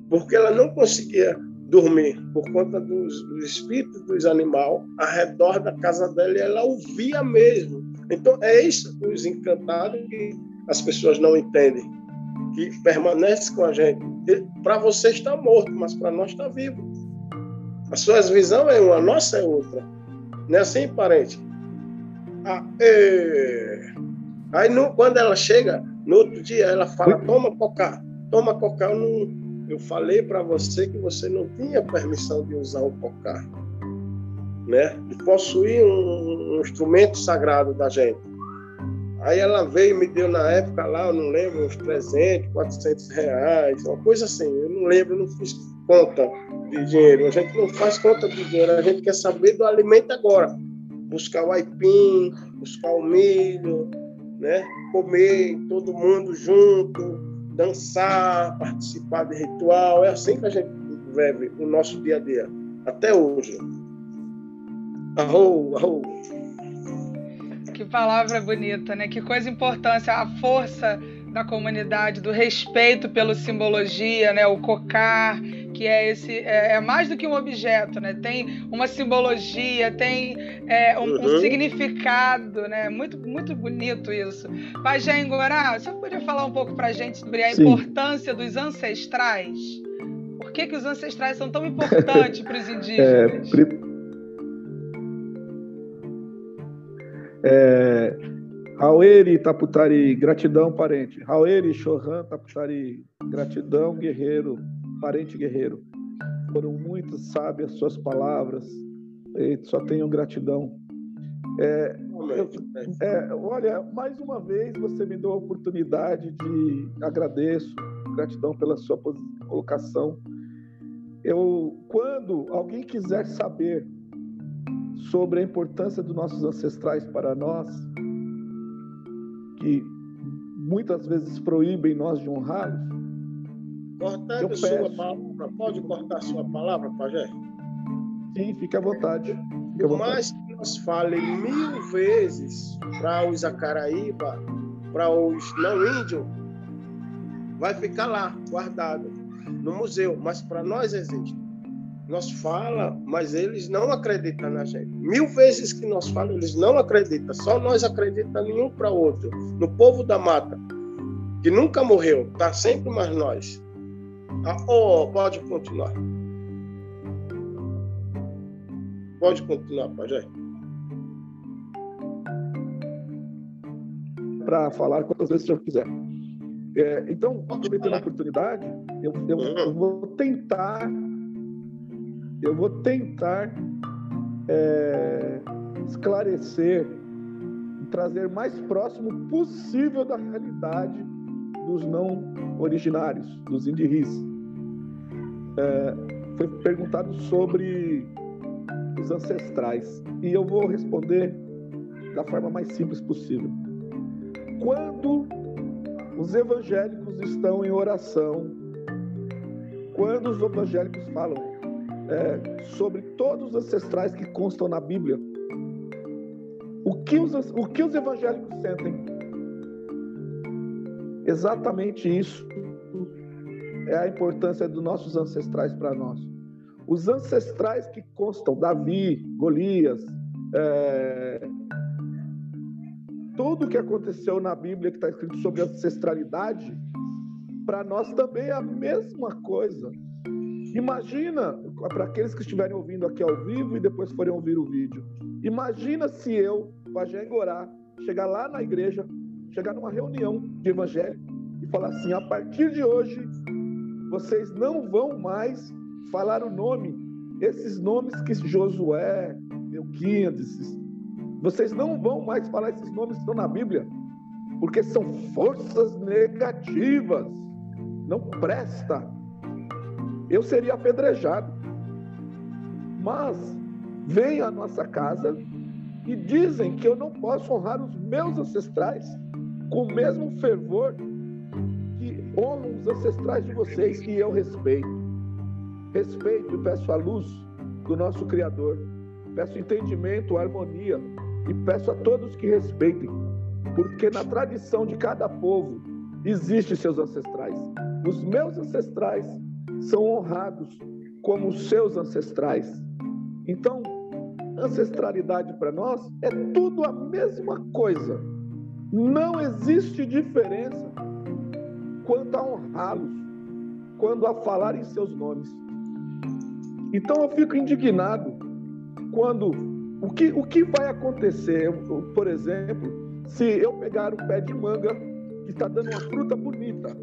porque ela não conseguia dormir por conta dos, dos espíritos dos animais ao redor da casa dela e ela ouvia mesmo. Então é isso os encantados que as pessoas não entendem, que permanece com a gente. Para você está morto, mas para nós está vivo. A sua visão é uma, a nossa é outra. Não é assim, parente? Ah, é... Aí no, quando ela chega, no outro dia, ela fala, toma coca, toma coca. Eu não, eu falei para você que você não tinha permissão de usar o cocar, né? De possuir um, um instrumento sagrado da gente. Aí ela veio e me deu na época lá, eu não lembro, uns 300, 400 reais, uma coisa assim. Eu não lembro, não fiz conta de dinheiro. A gente não faz conta de dinheiro, a gente quer saber do alimento agora. Buscar o aipim, buscar o milho, né? Comer todo mundo junto, dançar, participar de ritual. É assim que a gente vive o nosso dia a dia, até hoje. Arrou, arrou. Que palavra bonita, né? Que coisa importante, a força da comunidade, do respeito pela simbologia, né? O cocar, que é esse é, é, mais do que um objeto, né? Tem uma simbologia, tem é, um, uhum. um, significado, né? Muito muito bonito isso. Pajé Engorá, você poderia falar um pouco para a gente sobre a Sim. importância dos ancestrais? Por que, que os ancestrais são tão importantes para os é, indígenas? É, É, Raueri Taputari, gratidão, parente. Raueri Chohan Taputari, gratidão, guerreiro, parente guerreiro. Foram muito sábias suas palavras, só tenho gratidão. É, eu, é, olha, mais uma vez você me deu a oportunidade de agradeço, gratidão pela sua colocação. Eu, quando alguém quiser saber sobre a importância dos nossos ancestrais para nós, que muitas vezes proíbem nós de honrá-los. Cortando sua palavra, pode cortar sua palavra, Pajé? Sim, fique à vontade. Fique à Por mais que nós falem mil vezes para os Acaraíba, para os não índios, vai ficar lá, guardado, no museu, mas para nós existe. Nós fala, mas eles não acreditam na gente. Mil vezes que nós falamos, eles não acreditam. Só nós acreditamos em um para outro. No povo da mata, que nunca morreu, tá sempre mais nós. Ah, oh, pode continuar. Pode continuar, Pajé. Para falar quantas vezes o senhor quiser. É, então, aproveitando a oportunidade, eu, eu, uhum. eu vou tentar eu vou tentar é, esclarecer trazer mais próximo possível da realidade dos não originários, dos indiris. É, foi perguntado sobre os ancestrais e eu vou responder da forma mais simples possível. Quando os evangélicos estão em oração, quando os evangélicos falam é, sobre todos os ancestrais que constam na Bíblia. O que os, o que os evangélicos sentem? Exatamente isso é a importância dos nossos ancestrais para nós. Os ancestrais que constam, Davi, Golias, é, tudo que aconteceu na Bíblia que está escrito sobre ancestralidade, para nós também é a mesma coisa. Imagina, para aqueles que estiverem ouvindo aqui ao vivo e depois forem ouvir o vídeo, imagina se eu, Pajé Gorá, chegar lá na igreja, chegar numa reunião de evangelho e falar assim: a partir de hoje, vocês não vão mais falar o nome, esses nomes que Josué, Melquiades, vocês não vão mais falar esses nomes que estão na Bíblia, porque são forças negativas, não presta eu seria apedrejado. Mas vem à nossa casa e dizem que eu não posso honrar os meus ancestrais com o mesmo fervor que honram os ancestrais de vocês, que eu respeito. Respeito e peço a luz do nosso Criador. Peço entendimento, harmonia e peço a todos que respeitem, porque na tradição de cada povo existem seus ancestrais. Os meus ancestrais são honrados como os seus ancestrais. Então, ancestralidade para nós é tudo a mesma coisa. Não existe diferença quanto a honrá-los, quando a falar em seus nomes. Então eu fico indignado quando o que, o que vai acontecer, por exemplo, se eu pegar um pé de manga que está dando uma fruta bonita,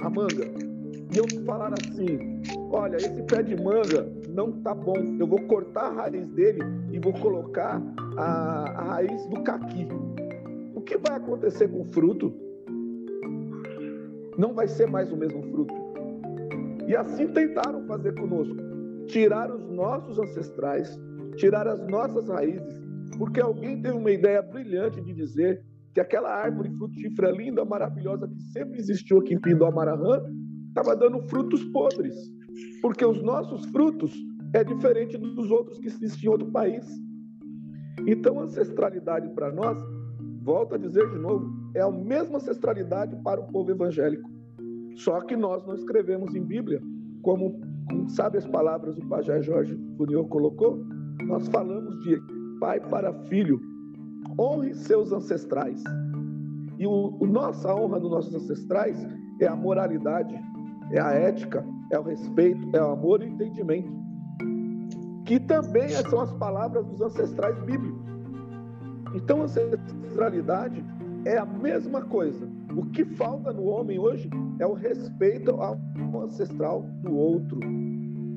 a manga, e eu falar assim: olha, esse pé de manga não tá bom, eu vou cortar a raiz dele e vou colocar a, a raiz do caqui. O que vai acontecer com o fruto? Não vai ser mais o mesmo fruto. E assim tentaram fazer conosco: tirar os nossos ancestrais, tirar as nossas raízes, porque alguém teve uma ideia brilhante de dizer que aquela árvore frutífera linda, maravilhosa que sempre existiu aqui em Pindomarahã, estava dando frutos podres, porque os nossos frutos é diferente dos outros que existem em outro país. Então, ancestralidade para nós, volto a dizer de novo, é a mesma ancestralidade para o povo evangélico. Só que nós não escrevemos em Bíblia, como, como sabe as palavras o pajé Jorge Funior colocou, nós falamos de pai para filho, honre seus ancestrais. E o, o nossa honra dos nossos ancestrais é a moralidade, é a ética, é o respeito, é o amor e o entendimento. Que também são as palavras dos ancestrais bíblicos. Então, ancestralidade é a mesma coisa. O que falta no homem hoje é o respeito ao ancestral do outro.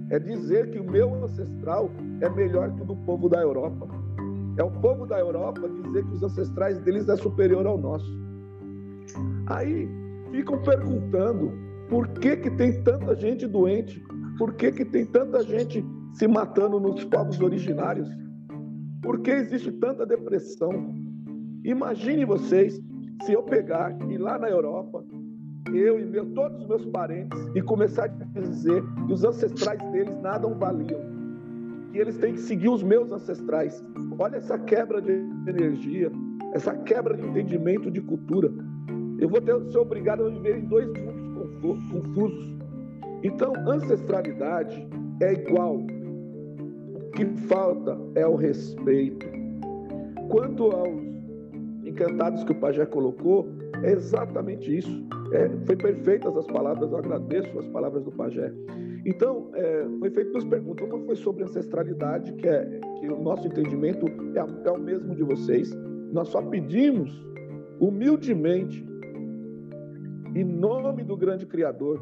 É dizer que o meu ancestral é melhor que o do povo da Europa. É o povo da Europa dizer que os ancestrais deles é superior ao nosso. Aí ficam perguntando por que, que tem tanta gente doente, por que, que tem tanta gente se matando nos povos originários, por que existe tanta depressão. Imagine vocês se eu pegar e lá na Europa, eu e meu, todos os meus parentes, e começar a dizer que os ancestrais deles nada valiam que eles têm que seguir os meus ancestrais. Olha essa quebra de energia, essa quebra de entendimento de cultura. Eu vou ter, ser obrigado a viver em dois mundos confusos. Então, ancestralidade é igual. Que falta é o respeito. Quanto aos encantados que o Pajé colocou, é exatamente isso. É, foi perfeitas as palavras, eu agradeço as palavras do Pajé. Então, é, foi feito duas perguntas. Uma foi sobre ancestralidade, que é que o nosso entendimento é, é o mesmo de vocês. Nós só pedimos humildemente, em nome do grande Criador,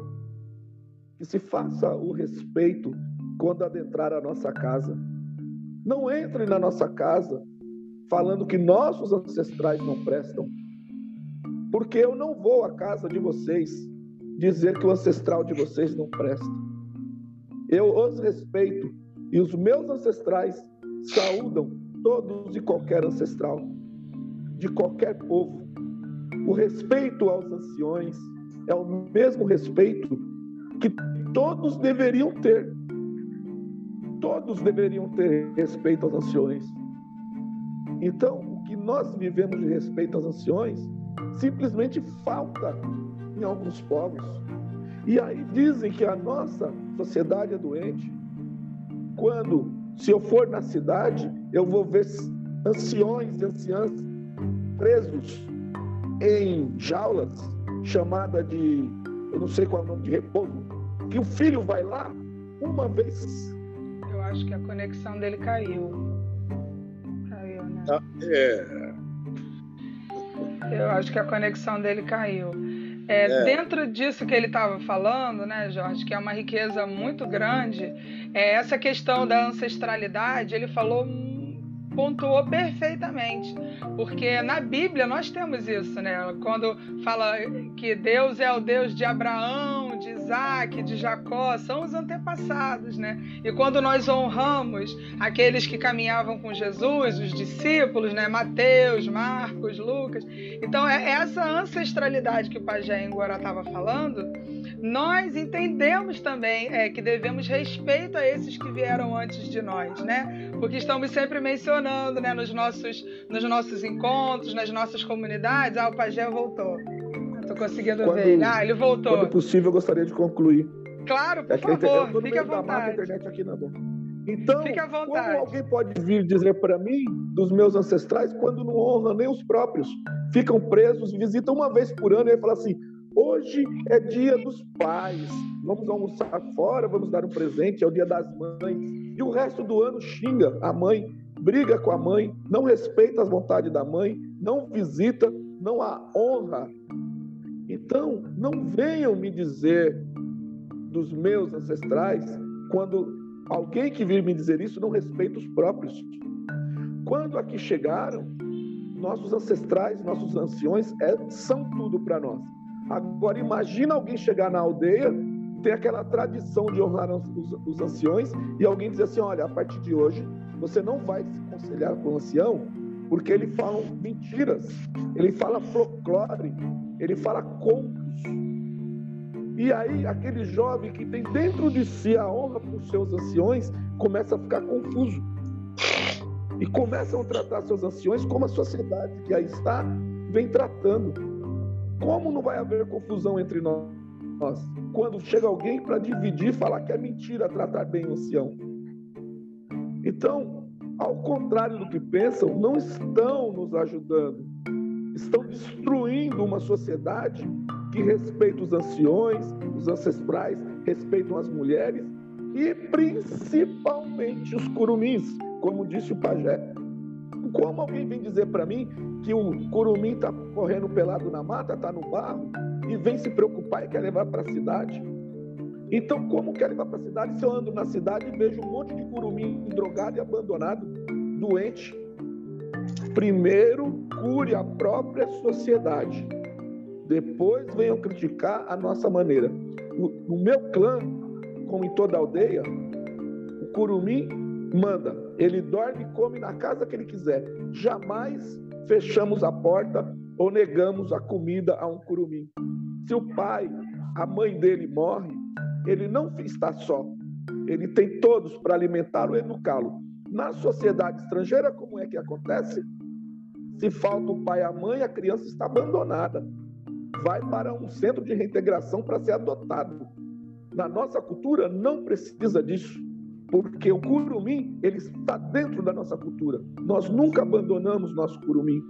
que se faça o respeito quando adentrar a nossa casa. Não entre na nossa casa falando que nossos ancestrais não prestam, porque eu não vou à casa de vocês dizer que o ancestral de vocês não presta. Eu os respeito e os meus ancestrais saúdam todos e qualquer ancestral, de qualquer povo. O respeito aos anciões é o mesmo respeito que todos deveriam ter. Todos deveriam ter respeito aos anciões. Então, o que nós vivemos de respeito aos anciões simplesmente falta em alguns povos. E aí dizem que a nossa sociedade é doente. Quando, se eu for na cidade, eu vou ver anciões e anciãs presos em jaulas, chamada de, eu não sei qual é o nome de repouso, que o filho vai lá uma vez. Acho que a conexão dele caiu. Caiu, né? Ah, é. Eu acho que a conexão dele caiu. É, é. Dentro disso que ele estava falando, né, Jorge, que é uma riqueza muito grande, é, essa questão da ancestralidade, ele falou pontuou perfeitamente, porque na Bíblia nós temos isso, né? Quando fala que Deus é o Deus de Abraão, Isaac, de Jacó, são os antepassados, né? E quando nós honramos aqueles que caminhavam com Jesus, os discípulos, né? Mateus, Marcos, Lucas. Então, é essa ancestralidade que o Pajé Guará estava falando, nós entendemos também é, que devemos respeito a esses que vieram antes de nós, né? Porque estamos sempre mencionando, né, nos nossos, nos nossos encontros, nas nossas comunidades, ah, o Pajé voltou. Estou conseguindo quando, ver ele. Ah, ele voltou. Quando possível, eu gostaria de concluir. Claro, por é favor, fique à vontade. internet aqui na. Então, como alguém pode vir dizer para mim, dos meus ancestrais, quando não honra nem os próprios? Ficam presos, visitam uma vez por ano e fala assim: hoje é dia dos pais, vamos almoçar fora, vamos dar um presente, é o dia das mães. E o resto do ano xinga a mãe, briga com a mãe, não respeita as vontades da mãe, não visita, não a honra. Então, não venham me dizer dos meus ancestrais quando alguém que vir me dizer isso não respeita os próprios. Quando aqui chegaram, nossos ancestrais, nossos anciões é, são tudo para nós. Agora imagina alguém chegar na aldeia, tem aquela tradição de honrar os, os, anciões e alguém dizer assim, olha, a partir de hoje você não vai se conciliar com o ancião porque ele fala mentiras, ele fala folclore, ele fala contos. E aí aquele jovem que tem dentro de si a honra por seus anciões começa a ficar confuso e começam a tratar seus anciões como a sociedade que aí está vem tratando. Como não vai haver confusão entre nós? Quando chega alguém para dividir, falar que é mentira tratar bem o ancião. Então, ao contrário do que pensam, não estão nos ajudando. Estão destruindo uma sociedade que respeita os anciões, os ancestrais, respeitam as mulheres e principalmente os curumins como disse o pajé. Como alguém vem dizer para mim que o curumim está correndo pelado na mata, está no barro, e vem se preocupar e quer levar para a cidade? Então, como quer levar para a cidade se eu ando na cidade e vejo um monte de curumim drogado e abandonado, doente? Primeiro, cure a própria sociedade. Depois venham criticar a nossa maneira. No, meu clã, como em toda aldeia, o curumim manda. Ele dorme e come na casa que ele quiser. Jamais fechamos a porta ou negamos a comida a um curumim. Se o pai, a mãe dele morre, ele não está só. Ele tem todos para alimentá-lo e educá-lo. Na sociedade estrangeira, como é que acontece? Se falta o pai e a mãe, a criança está abandonada. Vai para um centro de reintegração para ser adotado. Na nossa cultura, não precisa disso porque o curumim ele está dentro da nossa cultura. Nós nunca abandonamos nosso curumim,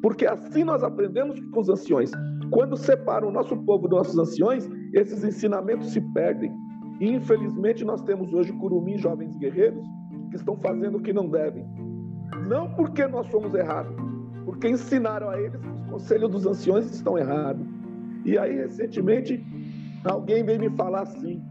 porque assim nós aprendemos com os anciões. Quando separam o nosso povo dos nossos anciões, esses ensinamentos se perdem. E infelizmente nós temos hoje curumim jovens guerreiros que estão fazendo o que não devem. Não porque nós somos errados, porque ensinaram a eles que os conselhos dos anciões estão errados. E aí recentemente alguém veio me falar assim: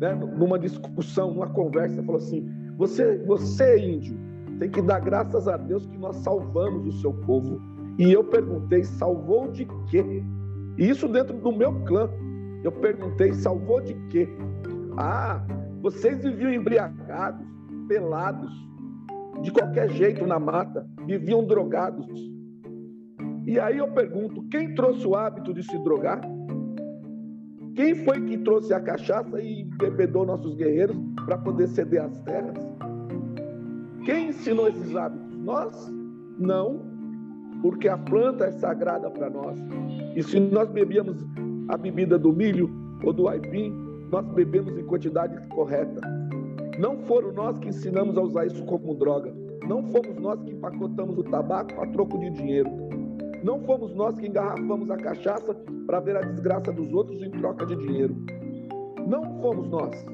né, numa discussão, numa conversa, falou assim: você, você índio, tem que dar graças a Deus que nós salvamos o seu povo. E eu perguntei: salvou de quê? isso dentro do meu clã. Eu perguntei: salvou de quê? Ah, vocês viviam embriagados, pelados, de qualquer jeito na mata, viviam drogados. E aí eu pergunto: quem trouxe o hábito de se drogar? Quem foi que trouxe a cachaça e bebedou nossos guerreiros para poder ceder as terras? Quem ensinou esses hábitos? Nós? Não, porque a planta é sagrada para nós. E se nós bebíamos a bebida do milho ou do aipim, nós bebemos em quantidade correta. Não foram nós que ensinamos a usar isso como droga. Não fomos nós que empacotamos o tabaco a troco de dinheiro. Não fomos nós que engarrafamos a cachaça para ver a desgraça dos outros em troca de dinheiro. Não fomos nós.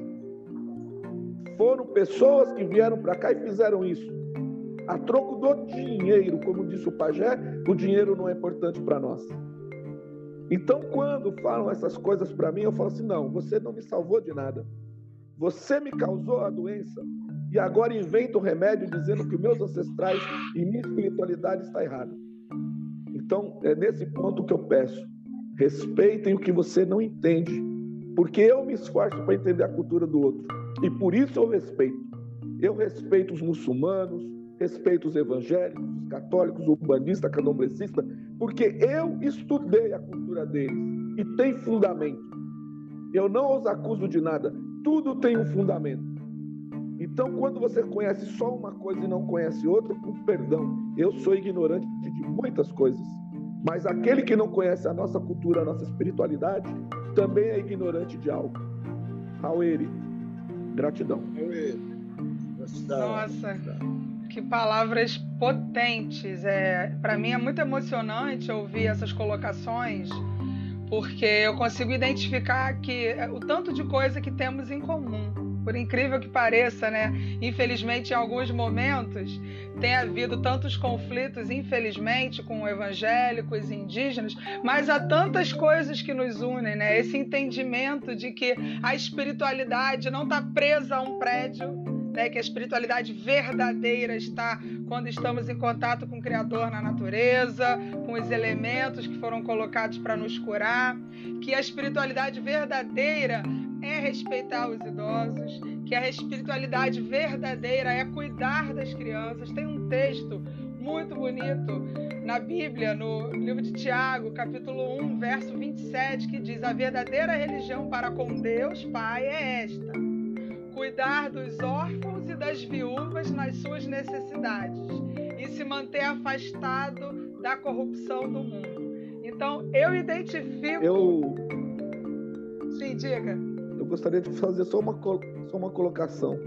Foram pessoas que vieram para cá e fizeram isso. A troco do dinheiro, como disse o pajé, o dinheiro não é importante para nós. Então, quando falam essas coisas para mim, eu falo assim: não, você não me salvou de nada. Você me causou a doença e agora inventa o remédio dizendo que meus ancestrais e minha espiritualidade está errada. Então, é nesse ponto que eu peço: respeitem o que você não entende, porque eu me esforço para entender a cultura do outro e por isso eu respeito. Eu respeito os muçulmanos, respeito os evangélicos, os católicos, o urbanista, candomblecista, porque eu estudei a cultura deles e tem fundamento. Eu não os acuso de nada, tudo tem um fundamento. Então, quando você conhece só uma coisa e não conhece outra, com perdão, eu sou ignorante de muitas coisas. Mas aquele que não conhece a nossa cultura, a nossa espiritualidade, também é ignorante de algo. Aueri, gratidão. Nossa, que palavras potentes. É, Para mim é muito emocionante ouvir essas colocações, porque eu consigo identificar que é, o tanto de coisa que temos em comum por incrível que pareça, né? Infelizmente, em alguns momentos, tem havido tantos conflitos, infelizmente, com evangélicos e indígenas, mas há tantas coisas que nos unem, né? Esse entendimento de que a espiritualidade não está presa a um prédio, né, que a espiritualidade verdadeira está quando estamos em contato com o Criador na natureza, com os elementos que foram colocados para nos curar, que a espiritualidade verdadeira é respeitar os idosos, que a espiritualidade verdadeira é cuidar das crianças. Tem um texto muito bonito na Bíblia, no livro de Tiago, capítulo 1, verso 27, que diz: A verdadeira religião para com Deus Pai é esta: cuidar dos órfãos e das viúvas nas suas necessidades e se manter afastado da corrupção do mundo. Então, eu identifico. Eu. Sim, diga eu gostaria de fazer só uma, só uma colocação.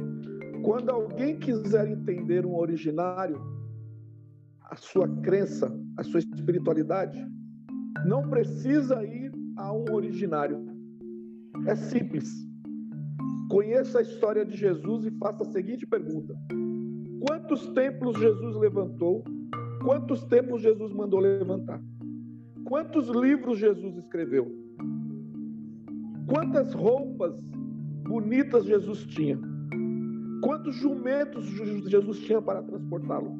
Quando alguém quiser entender um originário, a sua crença, a sua espiritualidade, não precisa ir a um originário. É simples. Conheça a história de Jesus e faça a seguinte pergunta: Quantos templos Jesus levantou? Quantos templos Jesus mandou levantar? Quantos livros Jesus escreveu? Quantas roupas bonitas Jesus tinha? Quantos jumentos Jesus tinha para transportá-lo?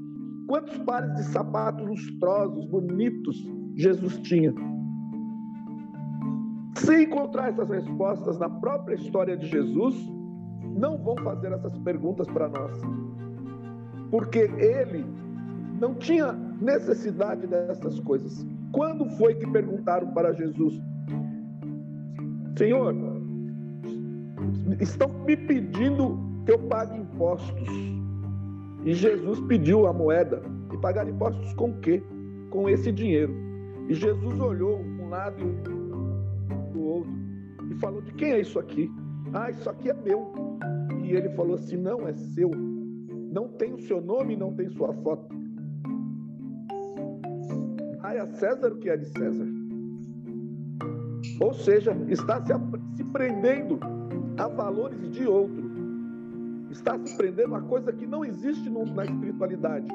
Quantos pares de sapatos lustrosos, bonitos Jesus tinha? Se encontrar essas respostas na própria história de Jesus, não vão fazer essas perguntas para nós. Porque ele não tinha necessidade dessas coisas. Quando foi que perguntaram para Jesus: Senhor, estão me pedindo que eu pague impostos. E Jesus pediu a moeda. E pagar impostos com quê? Com esse dinheiro. E Jesus olhou um lado e falou: De quem é isso aqui? Ah, isso aqui é meu. E ele falou assim: Não, é seu. Não tem o seu nome, não tem sua foto. Ai a César o que é de César. Ou seja, está se, se prendendo a valores de outro. Está se prendendo a coisa que não existe no, na espiritualidade.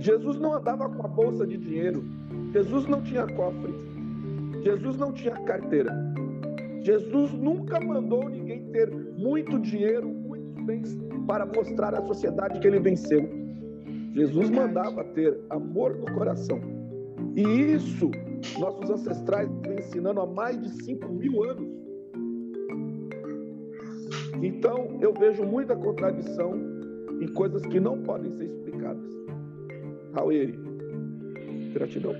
Jesus não andava com a bolsa de dinheiro. Jesus não tinha cofre. Jesus não tinha carteira. Jesus nunca mandou ninguém ter muito dinheiro, muitos bens para mostrar à sociedade que ele venceu. Jesus mandava ter amor no coração. E isso nossos ancestrais vêm ensinando há mais de 5 mil anos. Então, eu vejo muita contradição em coisas que não podem ser explicadas. Raueri, gratidão.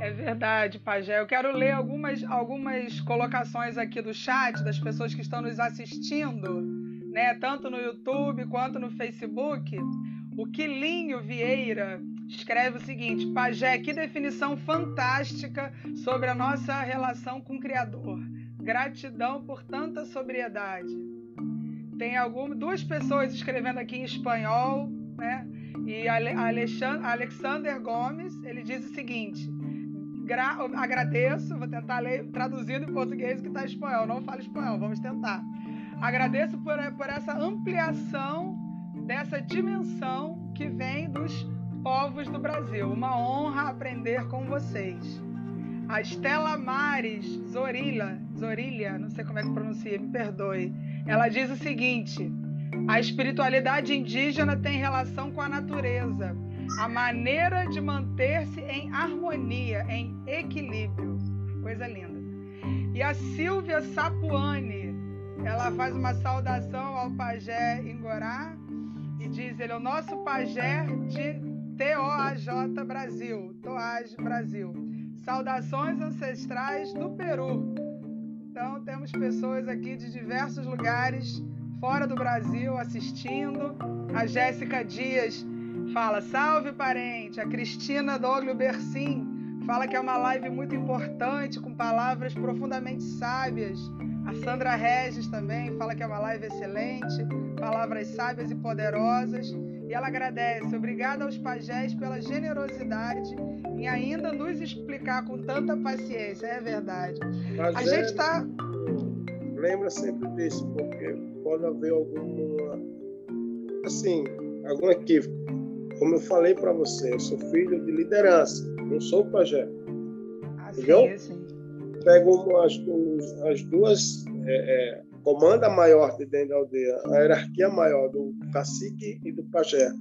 É verdade, Pajé. Eu quero ler algumas, algumas colocações aqui do chat das pessoas que estão nos assistindo, né? Tanto no YouTube quanto no Facebook. O Quilinho Vieira escreve o seguinte: Pajé, que definição fantástica sobre a nossa relação com o Criador. Gratidão por tanta sobriedade. Tem algumas, duas pessoas escrevendo aqui em espanhol, né? E Alexander Gomes, ele diz o seguinte: agradeço, vou tentar ler traduzindo em português que está em espanhol, não falo espanhol, vamos tentar. Agradeço por, por essa ampliação dessa dimensão que vem dos povos do Brasil. Uma honra aprender com vocês. A Estela Mares Zorilla, Zorilha, não sei como é que pronuncia, me perdoe. Ela diz o seguinte: a espiritualidade indígena tem relação com a natureza, a maneira de manter-se em harmonia, em equilíbrio. Coisa linda. E a Silvia Sapuani, ela faz uma saudação ao pajé Ingorá e diz: ele é o nosso pajé de TOAJ Brasil, Toaj Brasil. Saudações ancestrais do Peru. Então temos pessoas aqui de diversos lugares fora do Brasil assistindo. A Jéssica Dias fala: "Salve parente". A Cristina Doglio Bercim fala que é uma live muito importante com palavras profundamente sábias. A Sandra Regis também fala que é uma live excelente, palavras sábias e poderosas. E ela agradece. Obrigada aos pajés pela generosidade em ainda nos explicar com tanta paciência. É verdade. Mas a é... gente está. lembra sempre disso, porque pode haver alguma, assim, algum equívoco. Como eu falei para você, eu sou filho de liderança, não sou pajé. Assim, Entendeu? Assim. Pego as, as duas, é, é, comanda maior de dentro da aldeia, a hierarquia maior do cacique e do pajé,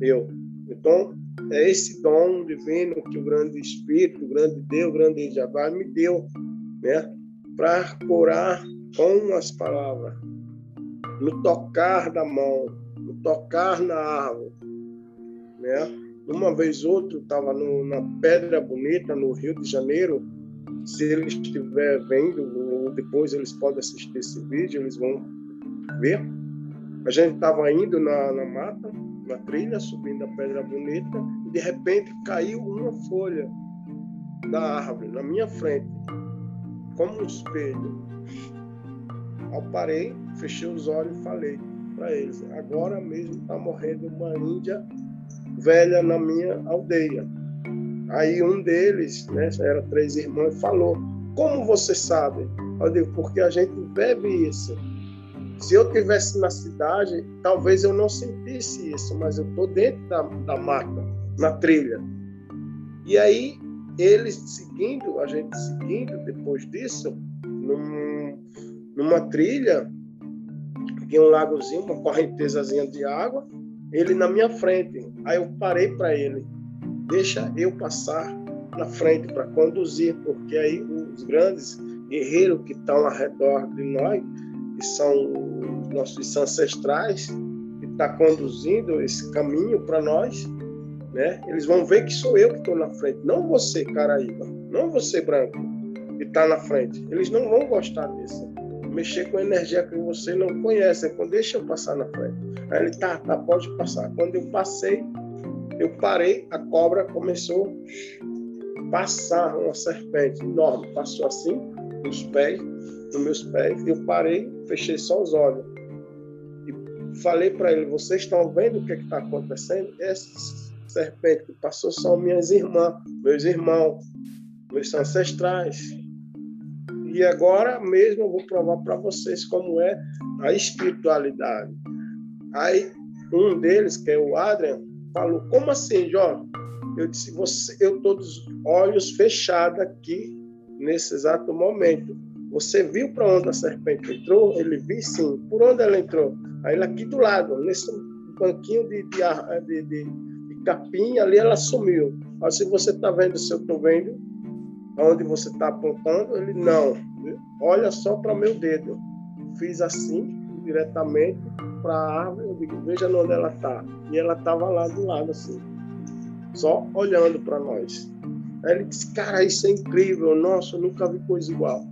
eu. Então, é esse dom divino que o grande Espírito, o grande Deus, o grande Jabá me deu, né? Para curar com as palavras, no tocar da mão, no tocar na árvore, né? Uma vez outro estava na Pedra Bonita, no Rio de Janeiro. Se eles estiver vendo, ou depois eles podem assistir esse vídeo, eles vão ver. A gente estava indo na, na mata, na trilha, subindo a Pedra Bonita, e de repente caiu uma folha da árvore na minha frente, como um espelho. Eu parei, fechei os olhos e falei para eles: agora mesmo está morrendo uma índia velha na minha aldeia. Aí um deles, né, era três irmãos, falou: Como você sabe? Eu digo: Porque a gente bebe isso. Se eu tivesse na cidade, talvez eu não sentisse isso, mas eu estou dentro da, da mata, na trilha. E aí, eles seguindo, a gente seguindo depois disso, num, numa trilha, tinha um lagozinho, uma correntezazinha de água, ele na minha frente. Aí eu parei para ele, deixa eu passar na frente para conduzir, porque aí os grandes guerreiros que estão ao redor de nós, que são os nossos ancestrais, que está conduzindo esse caminho para nós, né? Eles vão ver que sou eu que estou na frente, não você, Caraíba, não você, branco, que está na frente. Eles não vão gostar disso mexer com energia que você não conhece. Então, deixa eu passar na frente. Aí ele, tá, tá, pode passar. Quando eu passei, eu parei, a cobra começou a passar uma serpente enorme. Passou assim, nos pés, nos meus pés. Eu parei, fechei só os olhos. E falei para ele, vocês estão vendo o que está acontecendo? Essa serpente que passou são minhas irmãs, meus irmãos, meus ancestrais. E agora mesmo eu vou provar para vocês como é a espiritualidade. Aí um deles, que é o Adrian, falou: Como assim, Jorge? Eu disse: você, Eu estou dos olhos fechados aqui nesse exato momento. Você viu para onde a serpente entrou? Ele viu sim. Por onde ela entrou? Aí ela aqui do lado, nesse banquinho de, de, de, de capim, ali ela sumiu. Aí, se você está vendo, se eu estou vendo, aonde você está apontando? Ele, não. Olha só para meu dedo. Fiz assim, diretamente para a árvore. Eu digo, veja onde ela está. E ela estava lá do lado, assim, só olhando para nós. Aí ele disse, cara, isso é incrível. Nossa, eu nunca vi coisa igual.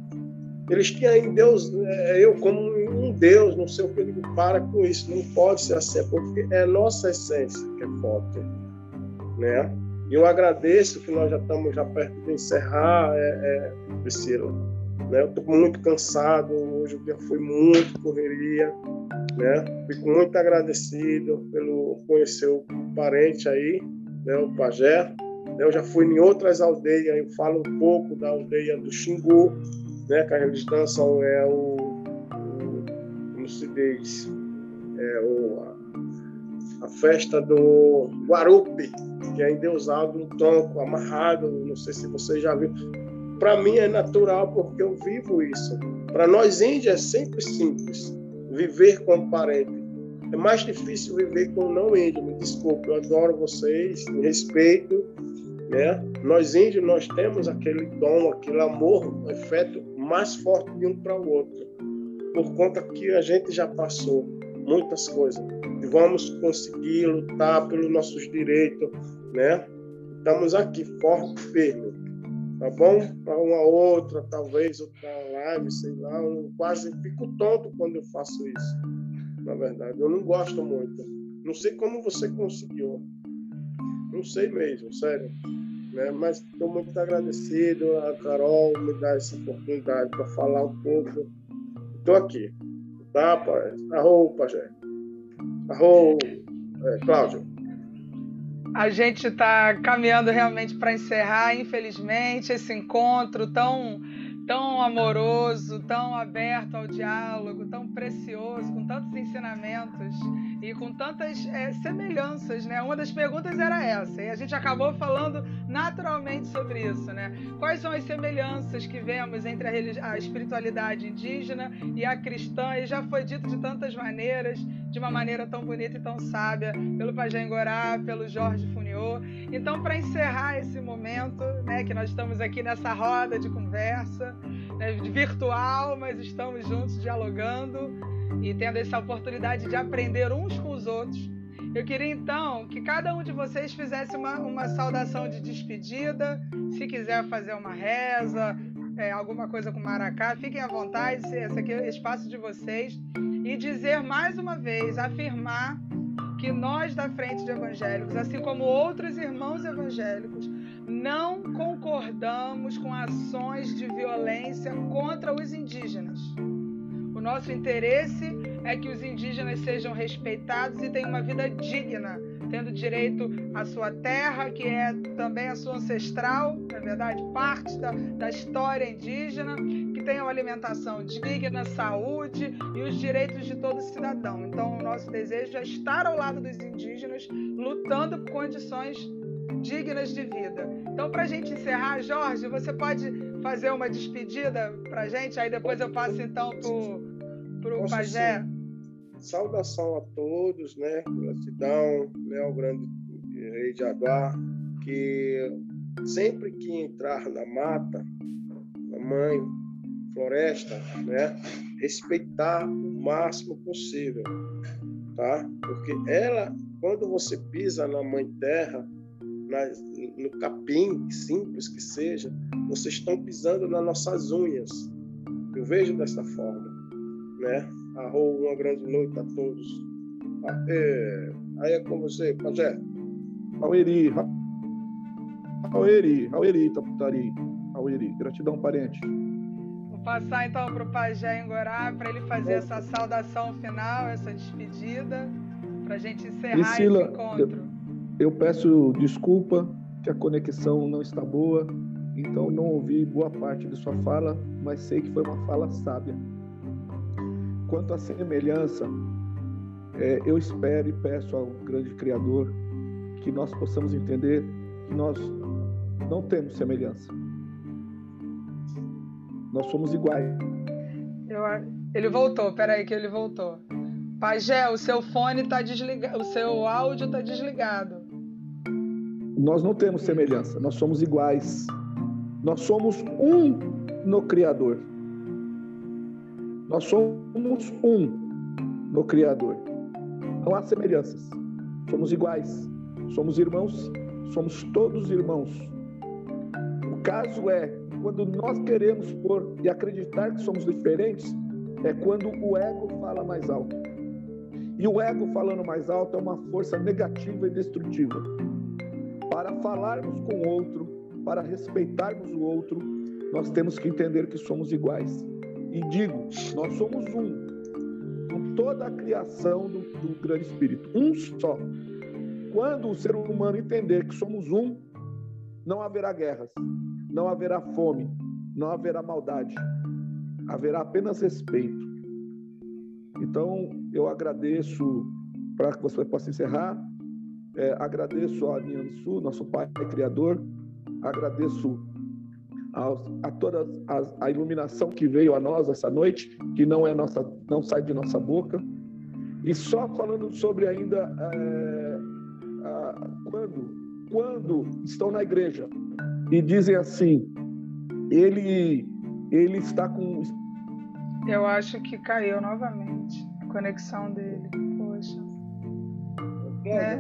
Eles tinham em Deus, é, eu como um Deus, não sei o que, eu digo, para com isso. Não pode ser assim, porque é nossa essência que é forte. Né? Eu agradeço que nós já estamos já perto de encerrar, é, é, Priscila. Né? Eu estou muito cansado, hoje o dia foi muito correria. Né? Fico muito agradecido pelo conhecer o parente aí, né? o Pajé. Eu já fui em outras aldeias, eu falo um pouco da aldeia do Xingu, né? que eles dançam é o, o como se diz, é o, a, a festa do Guarupi, que é endeusado no tronco, amarrado, não sei se você já viu. Para mim é natural porque eu vivo isso. Para nós índios é sempre simples viver com parente. É mais difícil viver com não índio. Me desculpe, eu adoro vocês, me respeito. Né? Nós índios nós temos aquele dom, aquele amor, um afeto mais forte de um para o outro, por conta que a gente já passou muitas coisas. E vamos conseguir lutar pelos nossos direitos, né? Estamos aqui, forte e firme, tá bom? Para uma outra, talvez outra live, sei lá, eu quase fico tonto quando eu faço isso, na verdade. Eu não gosto muito. Não sei como você conseguiu. Não sei mesmo, sério. Né? Mas estou muito agradecido a Carol me dar essa oportunidade para falar um pouco. Estou aqui. Tá, pai? Arro, Pajé. Arro, é, Cláudio a gente está caminhando realmente para encerrar, infelizmente, esse encontro tão tão amoroso, tão aberto ao diálogo, tão precioso, com tantos ensinamentos e com tantas é, semelhanças, né? Uma das perguntas era essa, e a gente acabou falando naturalmente sobre isso, né? Quais são as semelhanças que vemos entre a, a espiritualidade indígena e a cristã? E já foi dito de tantas maneiras, de uma maneira tão bonita e tão sábia, pelo Pajé Engorá, pelo Jorge Funiô. Então, para encerrar esse momento, né, que nós estamos aqui nessa roda de conversa, né, virtual, mas estamos juntos dialogando e tendo essa oportunidade de aprender uns com os outros. Eu queria então que cada um de vocês fizesse uma, uma saudação de despedida. Se quiser fazer uma reza, é, alguma coisa com maracá, fiquem à vontade, esse aqui é o espaço de vocês. E dizer mais uma vez, afirmar que nós da Frente de Evangélicos, assim como outros irmãos evangélicos, não concordamos com ações de violência contra os indígenas. O nosso interesse é que os indígenas sejam respeitados e tenham uma vida digna, tendo direito à sua terra, que é também a sua ancestral, na é verdade, parte da, da história indígena, que tenham alimentação digna, saúde e os direitos de todo cidadão. Então, o nosso desejo é estar ao lado dos indígenas, lutando por condições dignas de vida. Então, para a gente encerrar, Jorge, você pode fazer uma despedida para a gente? Aí depois eu passo então para o Pajé. Sim. Saudação a todos, né? Gratidão né, ao grande rei de Aguar, que sempre que entrar na mata, na mãe, floresta, né? Respeitar o máximo possível, tá? Porque ela, quando você pisa na mãe terra, no capim, simples que seja, vocês estão pisando nas nossas unhas. Eu vejo dessa forma, né? Arro, uma grande noite a todos. Aí é com você, Pajé. Aueri, Aueri, Aueri, Taputari, Aueri. Gratidão, parente. Vou passar então para o Pajé Engorá para ele fazer essa saudação final, essa despedida, para a gente encerrar Priscila, esse encontro. Eu peço desculpa que a conexão não está boa, então não ouvi boa parte de sua fala, mas sei que foi uma fala sábia. Quanto à semelhança, é, eu espero e peço ao grande Criador que nós possamos entender que nós não temos semelhança. Nós somos iguais. Eu, ele voltou, peraí que ele voltou. Pajé, o seu fone está desligado, o seu áudio está desligado. Nós não temos semelhança, nós somos iguais. Nós somos um no Criador. Nós somos um no Criador. Não há semelhanças. Somos iguais. Somos irmãos. Somos todos irmãos. O caso é, quando nós queremos pôr e acreditar que somos diferentes, é quando o ego fala mais alto. E o ego falando mais alto é uma força negativa e destrutiva para falarmos com o outro, para respeitarmos o outro, nós temos que entender que somos iguais. E digo, nós somos um, com toda a criação do, do grande Espírito, um só. Quando o ser humano entender que somos um, não haverá guerras, não haverá fome, não haverá maldade, haverá apenas respeito. Então, eu agradeço para que você possa encerrar é, agradeço a Niansu, nosso pai criador, agradeço aos, a toda a, a, iluminação que veio a nós essa noite, que não é nossa, não sai de nossa boca. E só falando sobre ainda é, a, quando, quando estão na igreja e dizem assim, ele, ele está com. Eu acho que caiu novamente a conexão dele. Poxa. É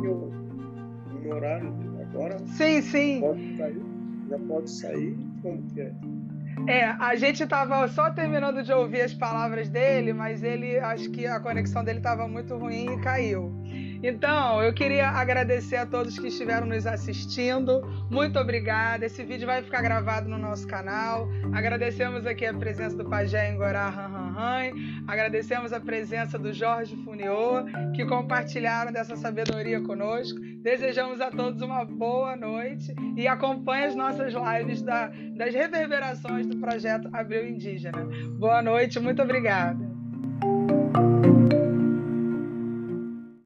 meu, meu horário agora. Sim, sim. Pode sair, pode sair. Como que é? É, a gente estava só terminando de ouvir as palavras dele, mas ele acho que a conexão dele estava muito ruim e caiu. Então, eu queria agradecer a todos que estiveram nos assistindo. Muito obrigada. Esse vídeo vai ficar gravado no nosso canal. Agradecemos aqui a presença do Pajé Engorá Han Agradecemos a presença do Jorge Funiô, que compartilharam dessa sabedoria conosco. Desejamos a todos uma boa noite e acompanhe as nossas lives da, das reverberações do projeto Abril Indígena. Boa noite, muito obrigada.